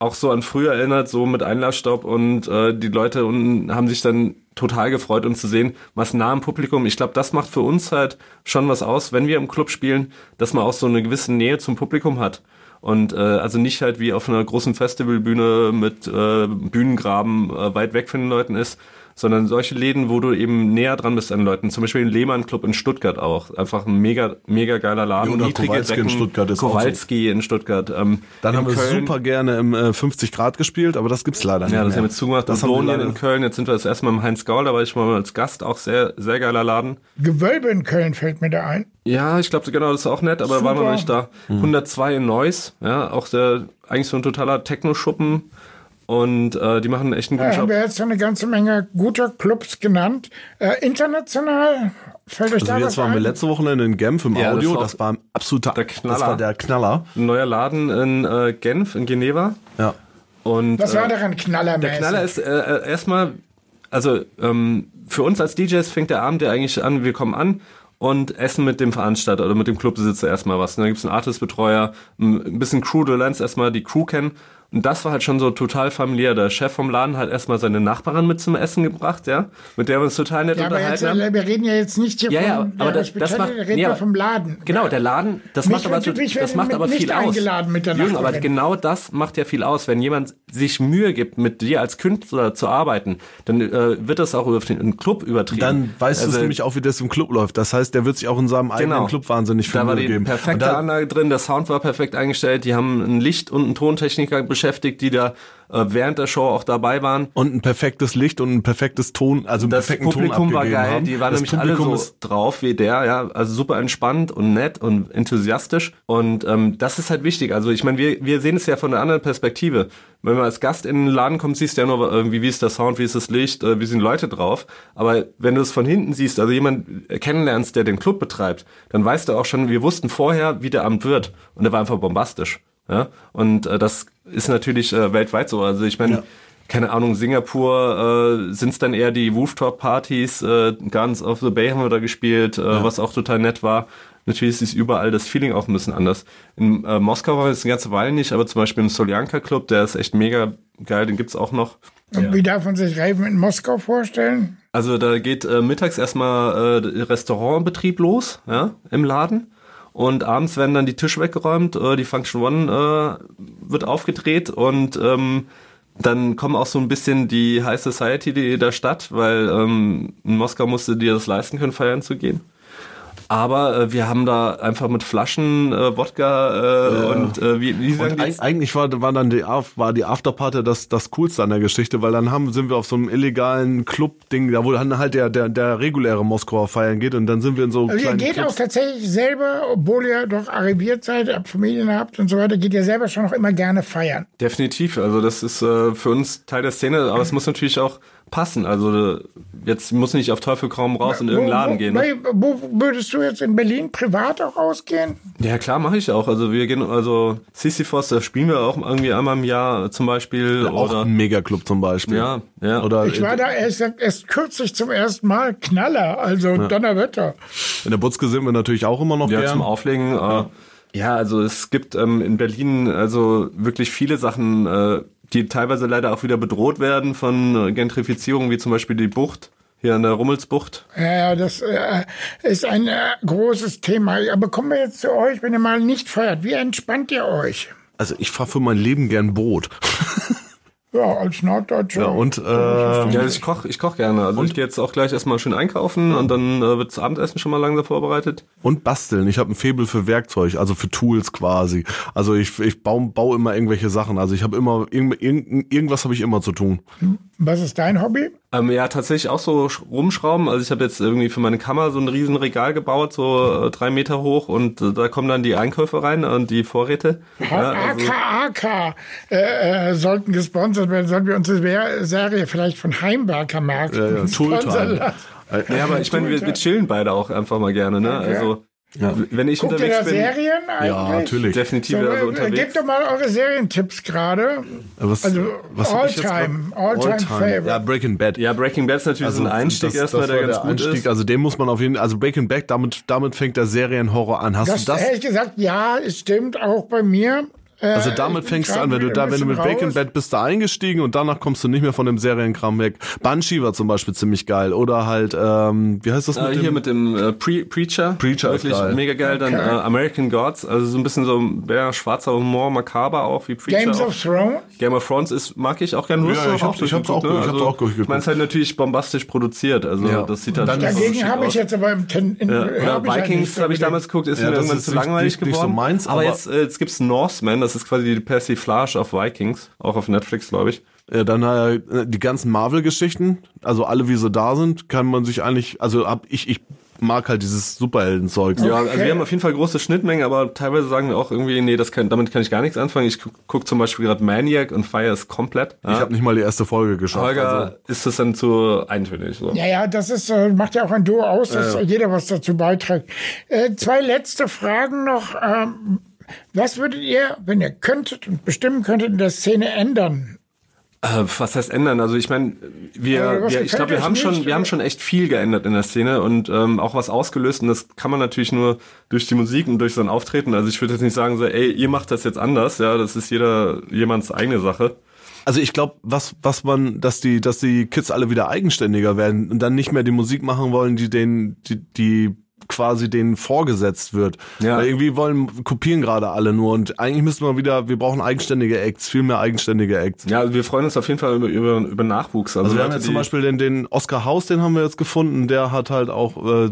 auch so an früher erinnert, so mit Einlassstopp und äh, die Leute unten haben sich dann total gefreut, uns zu sehen, was nah am Publikum. Ich glaube, das macht für uns halt schon was aus, wenn wir im Club spielen, dass man auch so eine gewisse Nähe zum Publikum hat. Und äh, also nicht halt wie auf einer großen Festivalbühne mit äh, Bühnengraben äh, weit weg von den Leuten ist, sondern solche Läden, wo du eben näher dran bist an Leuten. Zum Beispiel den Lehmann Club in Stuttgart auch. Einfach ein mega, mega geiler Laden. Ja, oder Niedrige Kowalski in Decken. Stuttgart ist auch so. Kowalski in Stuttgart. Ähm, Dann in haben wir Köln. super gerne im äh, 50 Grad gespielt, aber das gibt's leider nicht Ja, das mehr. haben wir zugemacht. Das leider- in Köln. Jetzt sind wir das erste Mal im Heinz Gaul, da war ich mal als Gast. Auch sehr, sehr geiler Laden. Gewölbe in Köln fällt mir da ein. Ja, ich glaube, genau, das ist auch nett, aber da waren wir Super. noch nicht da. 102 in Neuss, ja, auch der, eigentlich so ein totaler Techno-Schuppen. Und äh, die machen echt einen guten Da haben Job. wir jetzt eine ganze Menge guter Clubs genannt. Äh, international fällt euch Also da was jetzt waren wir ein? letzte Wochenende in Genf im Ja, das Audio, war das war ein absoluter, der Knaller. das war der Knaller. Ein neuer Laden in äh, Genf, in Geneva. Ja. Und, Was äh, war daran knallermäßig? Der Knaller ist äh, äh, erstmal, also ähm, für uns als DJs fängt der Abend ja eigentlich an, wir kommen an und essen mit dem Veranstalter oder mit dem Clubbesitzer erstmal was. Und dann gibt's einen Artist-Betreuer, ein bisschen Crew, du lernst erstmal die Crew kennen. Und das war halt schon so total familiär. Der Chef vom Laden hat erstmal seine Nachbarin mit zum Essen gebracht, ja, mit der wir uns total nett ja, aber jetzt, unterhalten haben. äh, wir reden ja jetzt nicht hier Ja, von ja, aber das, das macht, wir reden ja aber- vom Laden. Genau, der Laden, das Mich macht aber, mich das macht aber nicht viel aus. eingeladen mit der Jürgen, aber genau das macht ja viel aus. Wenn jemand sich Mühe gibt, mit dir als Künstler zu arbeiten, dann äh, wird das auch über den Club übertrieben. Dann weißt du Also, es nämlich auch, wie das im Club läuft. Das heißt, der wird sich auch in seinem eigenen Genau. Club wahnsinnig viel Da war Mühe die geben. perfekte da, Anlage drin, der Sound war perfekt eingestellt, die haben ein Licht- und einen Tontechniker beschäftigt, beschäftigt, die da äh, während der Show auch dabei waren. Und ein perfektes Licht und ein perfektes Ton, also Das perfekten Publikum Ton war geil, haben. die waren das nämlich alle Publikum so ist drauf wie der, ja, also super entspannt und nett und enthusiastisch und ähm, das ist halt wichtig. Also ich meine, wir, wir sehen es ja von einer anderen Perspektive. Wenn man als Gast in den Laden kommt, siehst du ja nur irgendwie, wie ist der Sound, wie ist das Licht, äh, wie sind Leute drauf. Aber wenn du es von hinten siehst, also jemand kennenlernst, der den Club betreibt, dann weißt du auch schon, wir wussten vorher, wie der Abend wird und der war einfach bombastisch. Ja? Und äh, das ist natürlich äh, weltweit so. Also ich meine, keine Ahnung, Singapur äh, sind es dann eher die Rooftop-Partys, äh, Guns of the Bay haben wir da gespielt, äh, was auch total nett war. Natürlich ist überall das Feeling auch ein bisschen anders. In äh, Moskau war es eine ganze Weile nicht, aber zum Beispiel im Soljanka Club, der ist echt mega geil, den gibt's auch noch. Und wie darf man sich Raven in Moskau vorstellen? Also da geht äh, mittags erstmal äh, Restaurantbetrieb los, ja, im Laden. Und abends werden dann die Tische weggeräumt, äh, die Function One äh, wird aufgedreht und ähm, dann kommen auch so ein bisschen die High Society der Stadt, weil ähm, in Moskau musste dir das leisten können, feiern zu gehen. Aber äh, wir haben da einfach mit Flaschen äh, Wodka äh, und äh, wie, wie sagen Und die eigentlich war, war dann die, war die Afterparty das, das Coolste an der Geschichte, weil dann haben, sind wir auf so einem illegalen Club-Ding, da wo dann halt der, der, der reguläre Moskauer feiern geht und dann sind wir in so Also ihr geht auch Clubs. tatsächlich selber, obwohl ihr doch arriviert seid, habt Familien habt und so weiter, geht ihr selber schon noch immer gerne feiern. Definitiv, also das ist äh, für uns Teil der Szene, aber es muss natürlich auch passen. Also jetzt muss nicht auf Teufel kaum raus in irgendeinen Laden gehen. Ne? Wo, würdest du jetzt in Berlin privat auch ausgehen? Ja klar, mache ich auch. Also wir gehen, also Sisyphos, da spielen wir auch irgendwie einmal im Jahr zum Beispiel. Auch oder ein Megaclub zum Beispiel. ja, ja. Oder Ich war da erst, erst kürzlich zum ersten Mal Knaller, also Donnerwetter. in der Butzke sind wir natürlich auch immer noch ja, gern. zum Auflegen. Äh, ja, also es gibt ähm, in Berlin also wirklich viele Sachen, äh, die teilweise leider auch wieder bedroht werden von äh, Gentrifizierung, wie zum Beispiel die Bucht hier an der Rummelsbucht. Ja, ja, das äh, ist ein äh, großes Thema. Aber kommen wir jetzt zu euch, wenn ihr mal nicht feiert. Wie entspannt ihr euch? Also ich fahre für mein Leben gern Boot. Ja, als Norddeutscher. Ja, und äh, Ja, also ich koch, ich koch gerne. Also ich gehe jetzt auch gleich erstmal schön einkaufen und dann äh, wird das Abendessen schon mal langsam vorbereitet. und basteln. Ich habe ein Faible für Werkzeug, also für Tools quasi. Also ich, ich baue bau immer irgendwelche Sachen. Also ich habe immer irgend, irgend, irgendwas habe ich immer zu tun. Was ist dein Hobby? Ähm, ja, tatsächlich auch so sch- rumschrauben. Also ich habe jetzt irgendwie für meine Kammer so ein riesen Regal gebaut, so äh, drei Meter hoch und äh, da kommen dann die Einkäufe rein und die Vorräte. Ja, also, AKAK äh, äh, sollten gesponsert werden, sollten wir uns die Wer- Serie vielleicht von Heimwerker Markt Ja, ja, sponsern lassen. ja, aber ich meine, wir, wir chillen beide auch einfach mal gerne. Ne? Also wenn ich Guckt ihr unterwegs da bin, Serien eigentlich? Ja, natürlich. definitiv So, also unterwegs. gebt doch mal eure Serientipps gerade. Was, Also All-Time, All-Time Favorite. Ja, Breaking Bad. Ja, Breaking Bad ist natürlich so ein Einstieg erstmal, der war ganz gut Einstieg. ist. Also den muss man auf jeden also Breaking Bad, damit, damit fängt der Serienhorror an. Hast Das, du das? ehrlich gesagt, ja, es stimmt auch bei mir. Äh, Also ich damit fängst du an, wenn du da, wenn du mit raus. Bad bist da eingestiegen und danach kommst du nicht mehr von dem Serienkram weg. Banshee war zum Beispiel ziemlich geil. Oder halt, ähm, wie heißt das Äh, mit hier dem? mit dem äh, Pre Preacher. Preacher ist Wirklich geil. mega geil. Dann äh, American Gods, also so ein bisschen so ja, schwarzer Humor, makaber auch wie Preacher. Games auch. of Thrones. Game of Thrones ist, mag ich auch gerne. Nur Ja, doch ich hab's- ich hab's auch durchgeguckt, ge- ich hab's auch durchgeguckt. Ich meine, es ist halt natürlich bombastisch produziert. Also Ja. das sieht halt Dann- Dagegen habe ich aus. jetzt aber im Ten, in, Ja, hab halt Vikings habe ich damals geguckt, ist Ja, mir irgendwann zu langweilig geworden. aber, jetzt, äh, jetzt gibt's Norseman, das ist quasi die Persiflage auf Vikings, auch auf Netflix, glaube ich. Ja, dann äh, die ganzen Marvel-Geschichten, also alle wie sie da sind, kann man sich eigentlich, also ab ich, ich mag halt dieses Superhelden-Zeug. Ja, also wir haben auf jeden Fall große Schnittmengen, aber teilweise sagen wir auch irgendwie, nee, das kann, damit kann ich gar nichts anfangen. Ich guck, guck zum Beispiel gerade Maniac und Fire ist komplett. Ich habe nicht mal die erste Folge geschafft. Holger Also. ist das dann zu eintönig. So. Ja, ja, das ist, äh, macht ja auch ein Duo aus, dass jeder was dazu beiträgt. Äh, zwei letzte Fragen noch. Ähm, was würdet ihr, wenn ihr könntet und bestimmen könntet, in der Szene ändern? Äh, was heißt ändern? Also ich meine, wir, Ja, was wir ich glaube, wir haben schon, nicht, wir haben schon echt viel geändert in der Szene und ähm, auch was ausgelöst. Und das kann man natürlich nur durch die Musik und durch sein Auftreten. Also ich würde jetzt nicht sagen so, ey, ihr macht das jetzt anders. Ja, das ist jeder jemands eigene Sache. Also ich glaube, was was man, dass die dass die Kids alle wieder eigenständiger werden und dann nicht mehr die Musik machen wollen, die den die die quasi denen vorgesetzt wird. Ja. Weil irgendwie wollen kopieren gerade alle nur und eigentlich müssen wir wieder, wir brauchen eigenständige Acts, viel mehr eigenständige Acts. Ja, also wir freuen uns auf jeden Fall über, über, über Nachwuchs. Also wir haben jetzt zum Beispiel den, den Oscar Haus, den haben wir jetzt gefunden, der hat halt auch äh,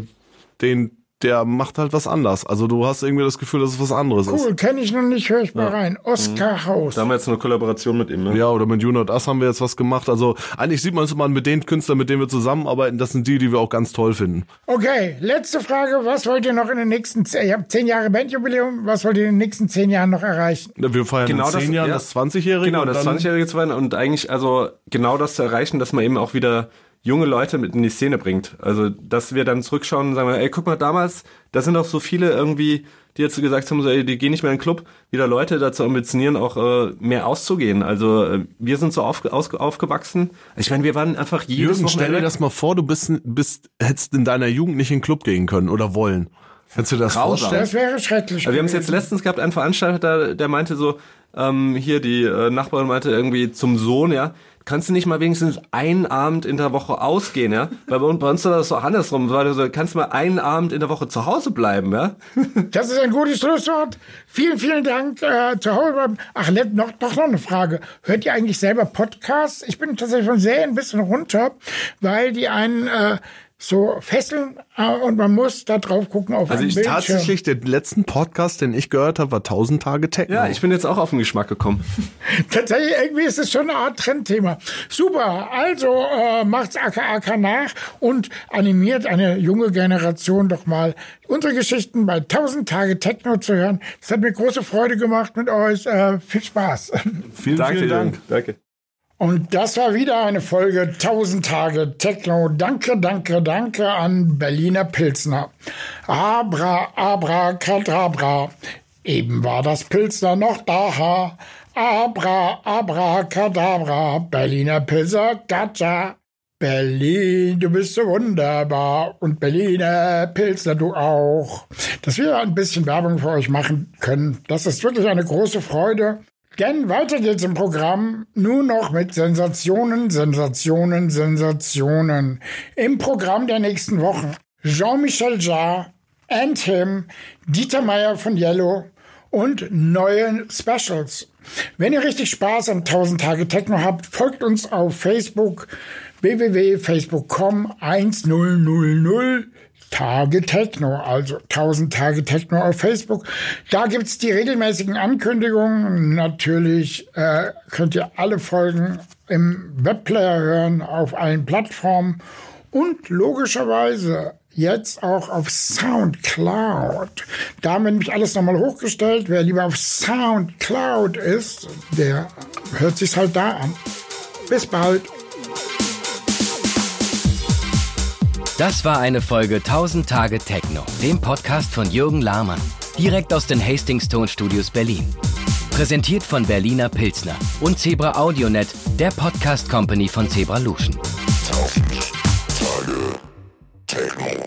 den der macht halt was anders. Also du hast irgendwie das Gefühl, dass es was anderes ist. Cool, kenne ich noch nicht, höre ich mal rein. Oskar Haus. Da haben wir jetzt eine Kollaboration mit ihm, ne? Ja, oder mit Juno und Us haben wir jetzt was gemacht. Also eigentlich sieht man es immer mit den Künstlern, mit denen wir zusammenarbeiten, das sind die, die wir auch ganz toll finden. Okay, letzte Frage. Was wollt ihr noch in den nächsten, z- ihr habt zehn Jahre Bandjubiläum, was wollt ihr in den nächsten zehn Jahren noch erreichen? Wir feiern Genau in zehn das- Jahren ja. das 20-Jährige. Genau, das dann- 20-Jährige zu feiern und eigentlich also genau das zu erreichen, dass man eben auch wieder junge Leute mit in die Szene bringt. Also, dass wir dann zurückschauen und sagen, ey, guck mal, damals, da sind auch so viele irgendwie, die jetzt gesagt haben, so, ey, die gehen nicht mehr in den Club, wieder Leute dazu ambitionieren, auch äh, mehr auszugehen. Also, äh, wir sind so auf, aus, aufgewachsen. Ich meine, wir waren einfach jedes Jürgen, stell dir Wochenende- das mal vor, du bist, bist, hättest in deiner Jugend nicht in den Club gehen können oder wollen. Kannst du das vorstellen? Das wäre schrecklich. Also wir haben es jetzt letztens gehabt, ein Veranstalter, der meinte so, ähm, hier die äh, Nachbarin meinte irgendwie zum Sohn, ja, kannst du nicht mal wenigstens einen Abend in der Woche ausgehen, ja? Weil bei, uns- war das so andersrum, war so, kannst du mal einen Abend in der Woche zu Hause bleiben, ja? Das ist ein gutes Schlusswort. Vielen, vielen Dank. Äh, zu Hause bleiben. Ach, noch, doch noch eine Frage. Hört ihr eigentlich selber Podcasts? Ich bin tatsächlich von Serien ein bisschen runter, weil die einen äh, so fesseln äh, und man muss da drauf gucken auf Also ich Bildschirm. Tatsächlich, der letzten Podcast, den ich gehört habe, war 1000 Tage Techno. Ja, ich bin jetzt auch auf den Geschmack gekommen. Tatsächlich, irgendwie ist es schon eine Art Trendthema. Super, also äh, macht's AKAK nach und animiert eine junge Generation doch mal unsere Geschichten bei 1000 Tage Techno zu hören. Das hat mir große Freude gemacht mit euch. Äh, viel Spaß. vielen, Danke, vielen Dank. Danke. Und das war wieder eine Folge 1000 Tage Techno. Danke, danke, danke an Berliner Pilsner. Abra, abra, kadabra. Eben war das Pilsner noch da. Abra, abra, kadabra. Berliner Pilser, gacha. Berlin, du bist so wunderbar. Und Berliner Pilsner, du auch. Dass wir ein bisschen Werbung für euch machen können, das ist wirklich eine große Freude. Denn weiter geht's im Programm, nur noch mit Sensationen, Sensationen, Sensationen. Im Programm der nächsten Wochen Jean-Michel Jarre, And Him, Dieter Meier von Yellow und neue Specials. Wenn ihr richtig Spaß an 1000 Tage Techno habt, folgt uns auf Facebook www.facebook.com 1000 Tage Techno, also 1000 Tage Techno auf Facebook. Da gibt's die regelmäßigen Ankündigungen. Natürlich äh, könnt ihr alle Folgen im Webplayer hören, auf allen Plattformen und logischerweise jetzt auch auf Soundcloud. Da haben wir nämlich alles nochmal hochgestellt. Wer lieber auf Soundcloud ist, der hört sich's halt da an. Bis bald. Das war eine Folge 1000 Tage Techno, dem Podcast von Jürgen Lahmann, direkt aus den Hastings Tone Studios Berlin. Präsentiert von Berliner Pilzner und Zebra Audionet, der Podcast Company von Zebra Luschen. 1000 Tage Techno.